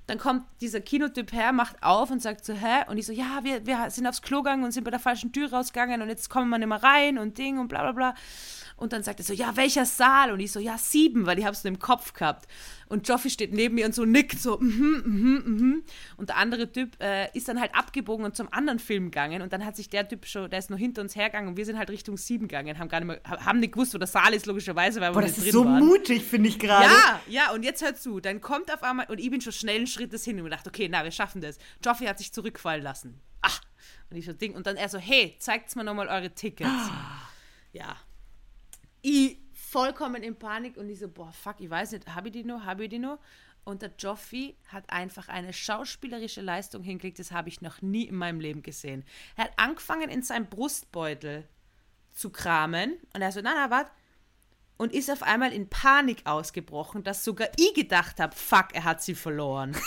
S2: Dann kommt dieser Kinotyp her, macht auf und sagt so, hä? Und ich so, ja, wir, wir sind aufs Klo gegangen und sind bei der falschen Tür rausgegangen und jetzt kommen wir nicht mehr rein und Ding und bla bla bla. Und dann sagt er so, ja, welcher Saal? Und ich so, ja, sieben, weil ich hab's nur im Kopf gehabt. Und Joffi steht neben mir und so nickt so, mhm, mhm, mhm. Und der andere Typ äh, ist dann halt abgebogen und zum anderen Film gegangen. Und dann hat sich der Typ schon, der ist noch hinter uns hergegangen und wir sind halt Richtung sieben gegangen, haben gar nicht mehr, haben nicht gewusst, wo der Saal ist, logischerweise, weil wir
S1: Boah,
S2: nicht
S1: das
S2: drin
S1: ist so
S2: waren.
S1: mutig, finde ich gerade.
S2: Ja, ja, und jetzt hör zu. Dann kommt auf einmal, und ich bin schon schnellen Schrittes hin und mir dachte, okay, na, wir schaffen das. Joffi hat sich zurückfallen lassen. Ach, Und ich so, Ding. Und dann er so, hey, zeigt's mir nochmal eure Tickets. ja. Ich vollkommen in Panik und ich so, boah, fuck, ich weiß nicht, habe ich die noch, habe ich die noch? Und der Joffi hat einfach eine schauspielerische Leistung hingelegt, das habe ich noch nie in meinem Leben gesehen. Er hat angefangen, in seinem Brustbeutel zu kramen und er so, na, na, warte. Und ist auf einmal in Panik ausgebrochen, dass sogar ich gedacht habe, fuck, er hat sie verloren. <laughs>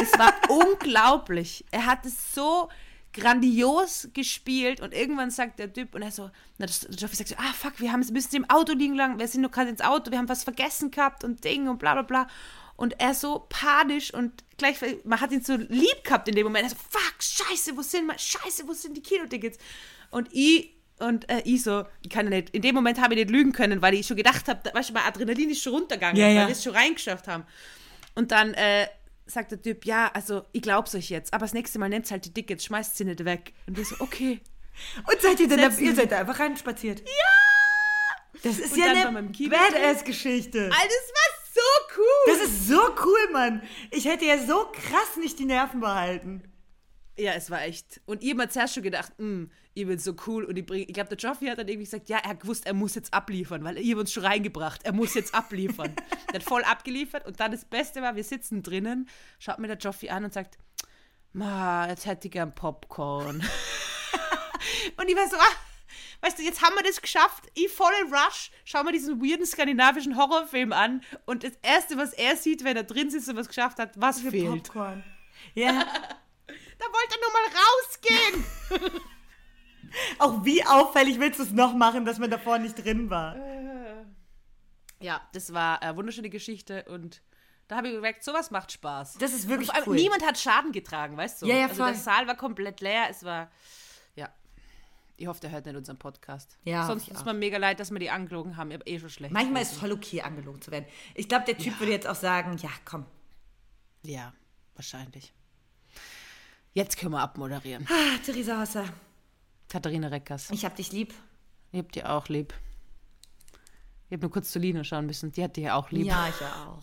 S2: Es war unglaublich. Er hat es so grandios gespielt und irgendwann sagt der Typ und er so, na, das, Joffi sagt so, ah fuck, wir haben, müssen sie im Auto liegen lang, wir sind nur gerade ins Auto, wir haben was vergessen gehabt und Ding und bla bla bla. Und er so panisch und gleich, man hat ihn so lieb gehabt in dem Moment. Er so, fuck, scheiße, wo sind, scheiße, wo sind die Kinotickets? Und ich und äh, ich so, ich kann nicht, in dem Moment habe ich nicht lügen können, weil ich schon gedacht habe, weißt du, mein Adrenalin ist schon runtergegangen,
S1: Ja,
S2: weil
S1: ja.
S2: wir es schon reingeschafft haben. Und dann äh, sagt der Typ, ja, also ich glaub's euch jetzt, aber das nächste Mal nehmt halt die Tickets, schmeißt sie nicht weg. Und wir so, okay.
S1: Und seid ihr denn da, ihr seid da einfach reinspaziert? Ja! Das ist
S2: Und
S1: ja
S2: dann
S1: eine. Badass-Geschichte.
S2: Alter, das war so cool.
S1: Das ist so cool, Mann. Ich hätte ja so krass nicht die Nerven behalten.
S2: Ja, es war echt. Und ich habe mir zuerst schon gedacht, hm, ich bin so cool. Und ich, bring- ich glaube, der Joffi hat dann irgendwie gesagt, ja, er gewusst, er muss jetzt abliefern, weil ihr uns schon reingebracht. Er muss jetzt abliefern. <laughs> der hat voll abgeliefert. Und dann das Beste war, wir sitzen drinnen, schaut mir der Joffi an und sagt, ma, jetzt hätte ich gern Popcorn. <laughs> und ich war so, ah, weißt du, jetzt haben wir das geschafft. Ich voll in Rush, schau mir diesen weirden skandinavischen Horrorfilm an. Und das Erste, was er sieht, wenn er drin sitzt und was geschafft hat, was fehlt.
S1: Popcorn. Ja. <laughs>
S2: Da wollte er nur mal rausgehen. <laughs>
S1: Auch wie auffällig willst du es noch machen, dass man davor nicht drin war?
S2: Ja, das war eine wunderschöne Geschichte und da habe ich gemerkt, sowas macht Spaß.
S1: Das ist wirklich cool.
S2: Niemand hat Schaden getragen, weißt du?
S1: Ja, ja,
S2: also
S1: voll.
S2: der Saal war komplett leer, es war, ja. Ich hoffe, der hört nicht unseren Podcast.
S1: Ja,
S2: Sonst ist mir mega leid, dass wir die angelogen haben. Ich habe eh schon schlecht.
S1: Manchmal ist es voll okay, angelogen zu werden. Ich glaube, der Typ würde jetzt auch sagen, ja, komm.
S2: Ja, wahrscheinlich. Jetzt können wir abmoderieren.
S1: Ah, Theresa Hosser,
S2: Katharina Reckers.
S1: ich hab dich lieb.
S2: Ich hab die auch lieb. Ich habe nur kurz zu Lina schauen müssen. Die hat die ja auch lieb.
S1: Ja, ich ja auch.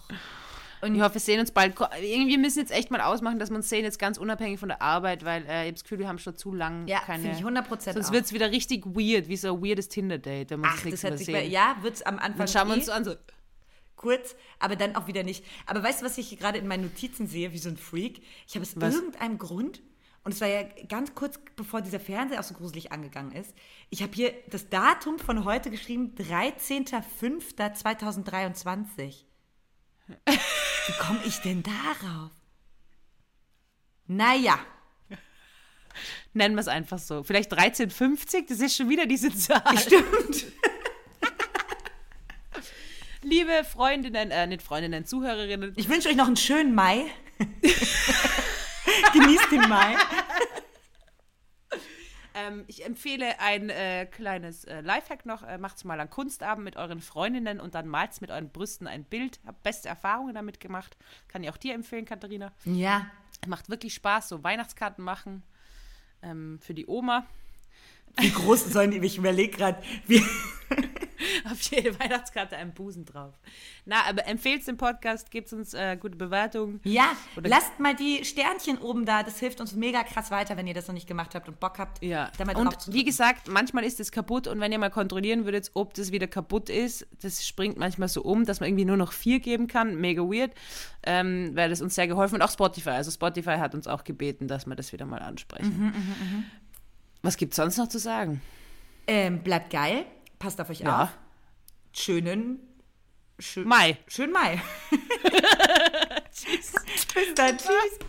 S2: Ich hoffe, wir sehen uns bald. Irgendwie müssen jetzt echt mal ausmachen, dass wir uns sehen, jetzt ganz unabhängig von der Arbeit, weil äh, ich habe das Gefühl, wir haben schon zu lange
S1: Ja,
S2: keine.
S1: finde ich 100 Prozent
S2: Sonst wird es wieder richtig weird, wie so ein weirdes Tinder-Date, wenn uns
S1: Ach,
S2: nichts
S1: das
S2: mehr
S1: sich bei,
S2: sehen.
S1: ja, wird's am Anfang
S2: Dann schauen wir uns so an, so,
S1: kurz, aber dann auch wieder nicht. Aber weißt du, was ich gerade in meinen Notizen sehe, wie so ein Freak? Ich habe es
S2: Was?
S1: irgendeinem Grund, und es war ja ganz kurz bevor dieser Fernseher auch so gruselig angegangen ist, ich habe hier das Datum von heute geschrieben, 13.05.2023. <laughs> Wie komme ich denn darauf? Naja,
S2: nennen wir es einfach so. Vielleicht 1350, das ist schon wieder diese <laughs> Zahl.
S1: stimmt.
S2: Liebe Freundinnen, äh, nicht Freundinnen, Zuhörerinnen,
S1: Ich wünsche euch noch einen schönen Mai. <laughs> Genießt den Mai.
S2: ähm, ich empfehle ein äh, kleines äh, Lifehack noch. Äh, macht's mal an Kunstabend mit euren Freundinnen und dann malt's mit euren Brüsten ein Bild. Hab beste Erfahrungen damit gemacht. Kann ich auch dir empfehlen, Katharina.
S1: Ja,
S2: Macht wirklich Spaß, so Weihnachtskarten machen ähm, für die Oma.
S1: wie groß sollen die, ich überlege gerade, wie, <laughs>
S2: Auf jede Weihnachtskarte einen Busen drauf. Na, aber empfehlt den Podcast, gebt uns äh, gute Bewertungen.
S1: Ja,
S2: Oder-
S1: lasst mal die Sternchen oben da. Das hilft uns mega krass weiter, wenn ihr das noch nicht gemacht habt und Bock habt.
S2: Ja,
S1: da mal
S2: und wie gesagt, manchmal ist es kaputt und wenn ihr mal kontrollieren würdet, ob das wieder kaputt ist, das springt manchmal so um, dass man irgendwie nur noch vier geben kann, mega weird, ähm, weil das uns sehr geholfen und auch Spotify, also Spotify hat uns auch gebeten, dass wir das wieder mal ansprechen.
S1: Mhm,
S2: Was gibt es sonst noch zu sagen?
S1: Ähm, bleibt geil. Passt auf euch
S2: Ja.
S1: auf schönen schö
S2: Mai.
S1: Schönen Mai. <laughs> <laughs> tschüss. Bis dann. Tschüss.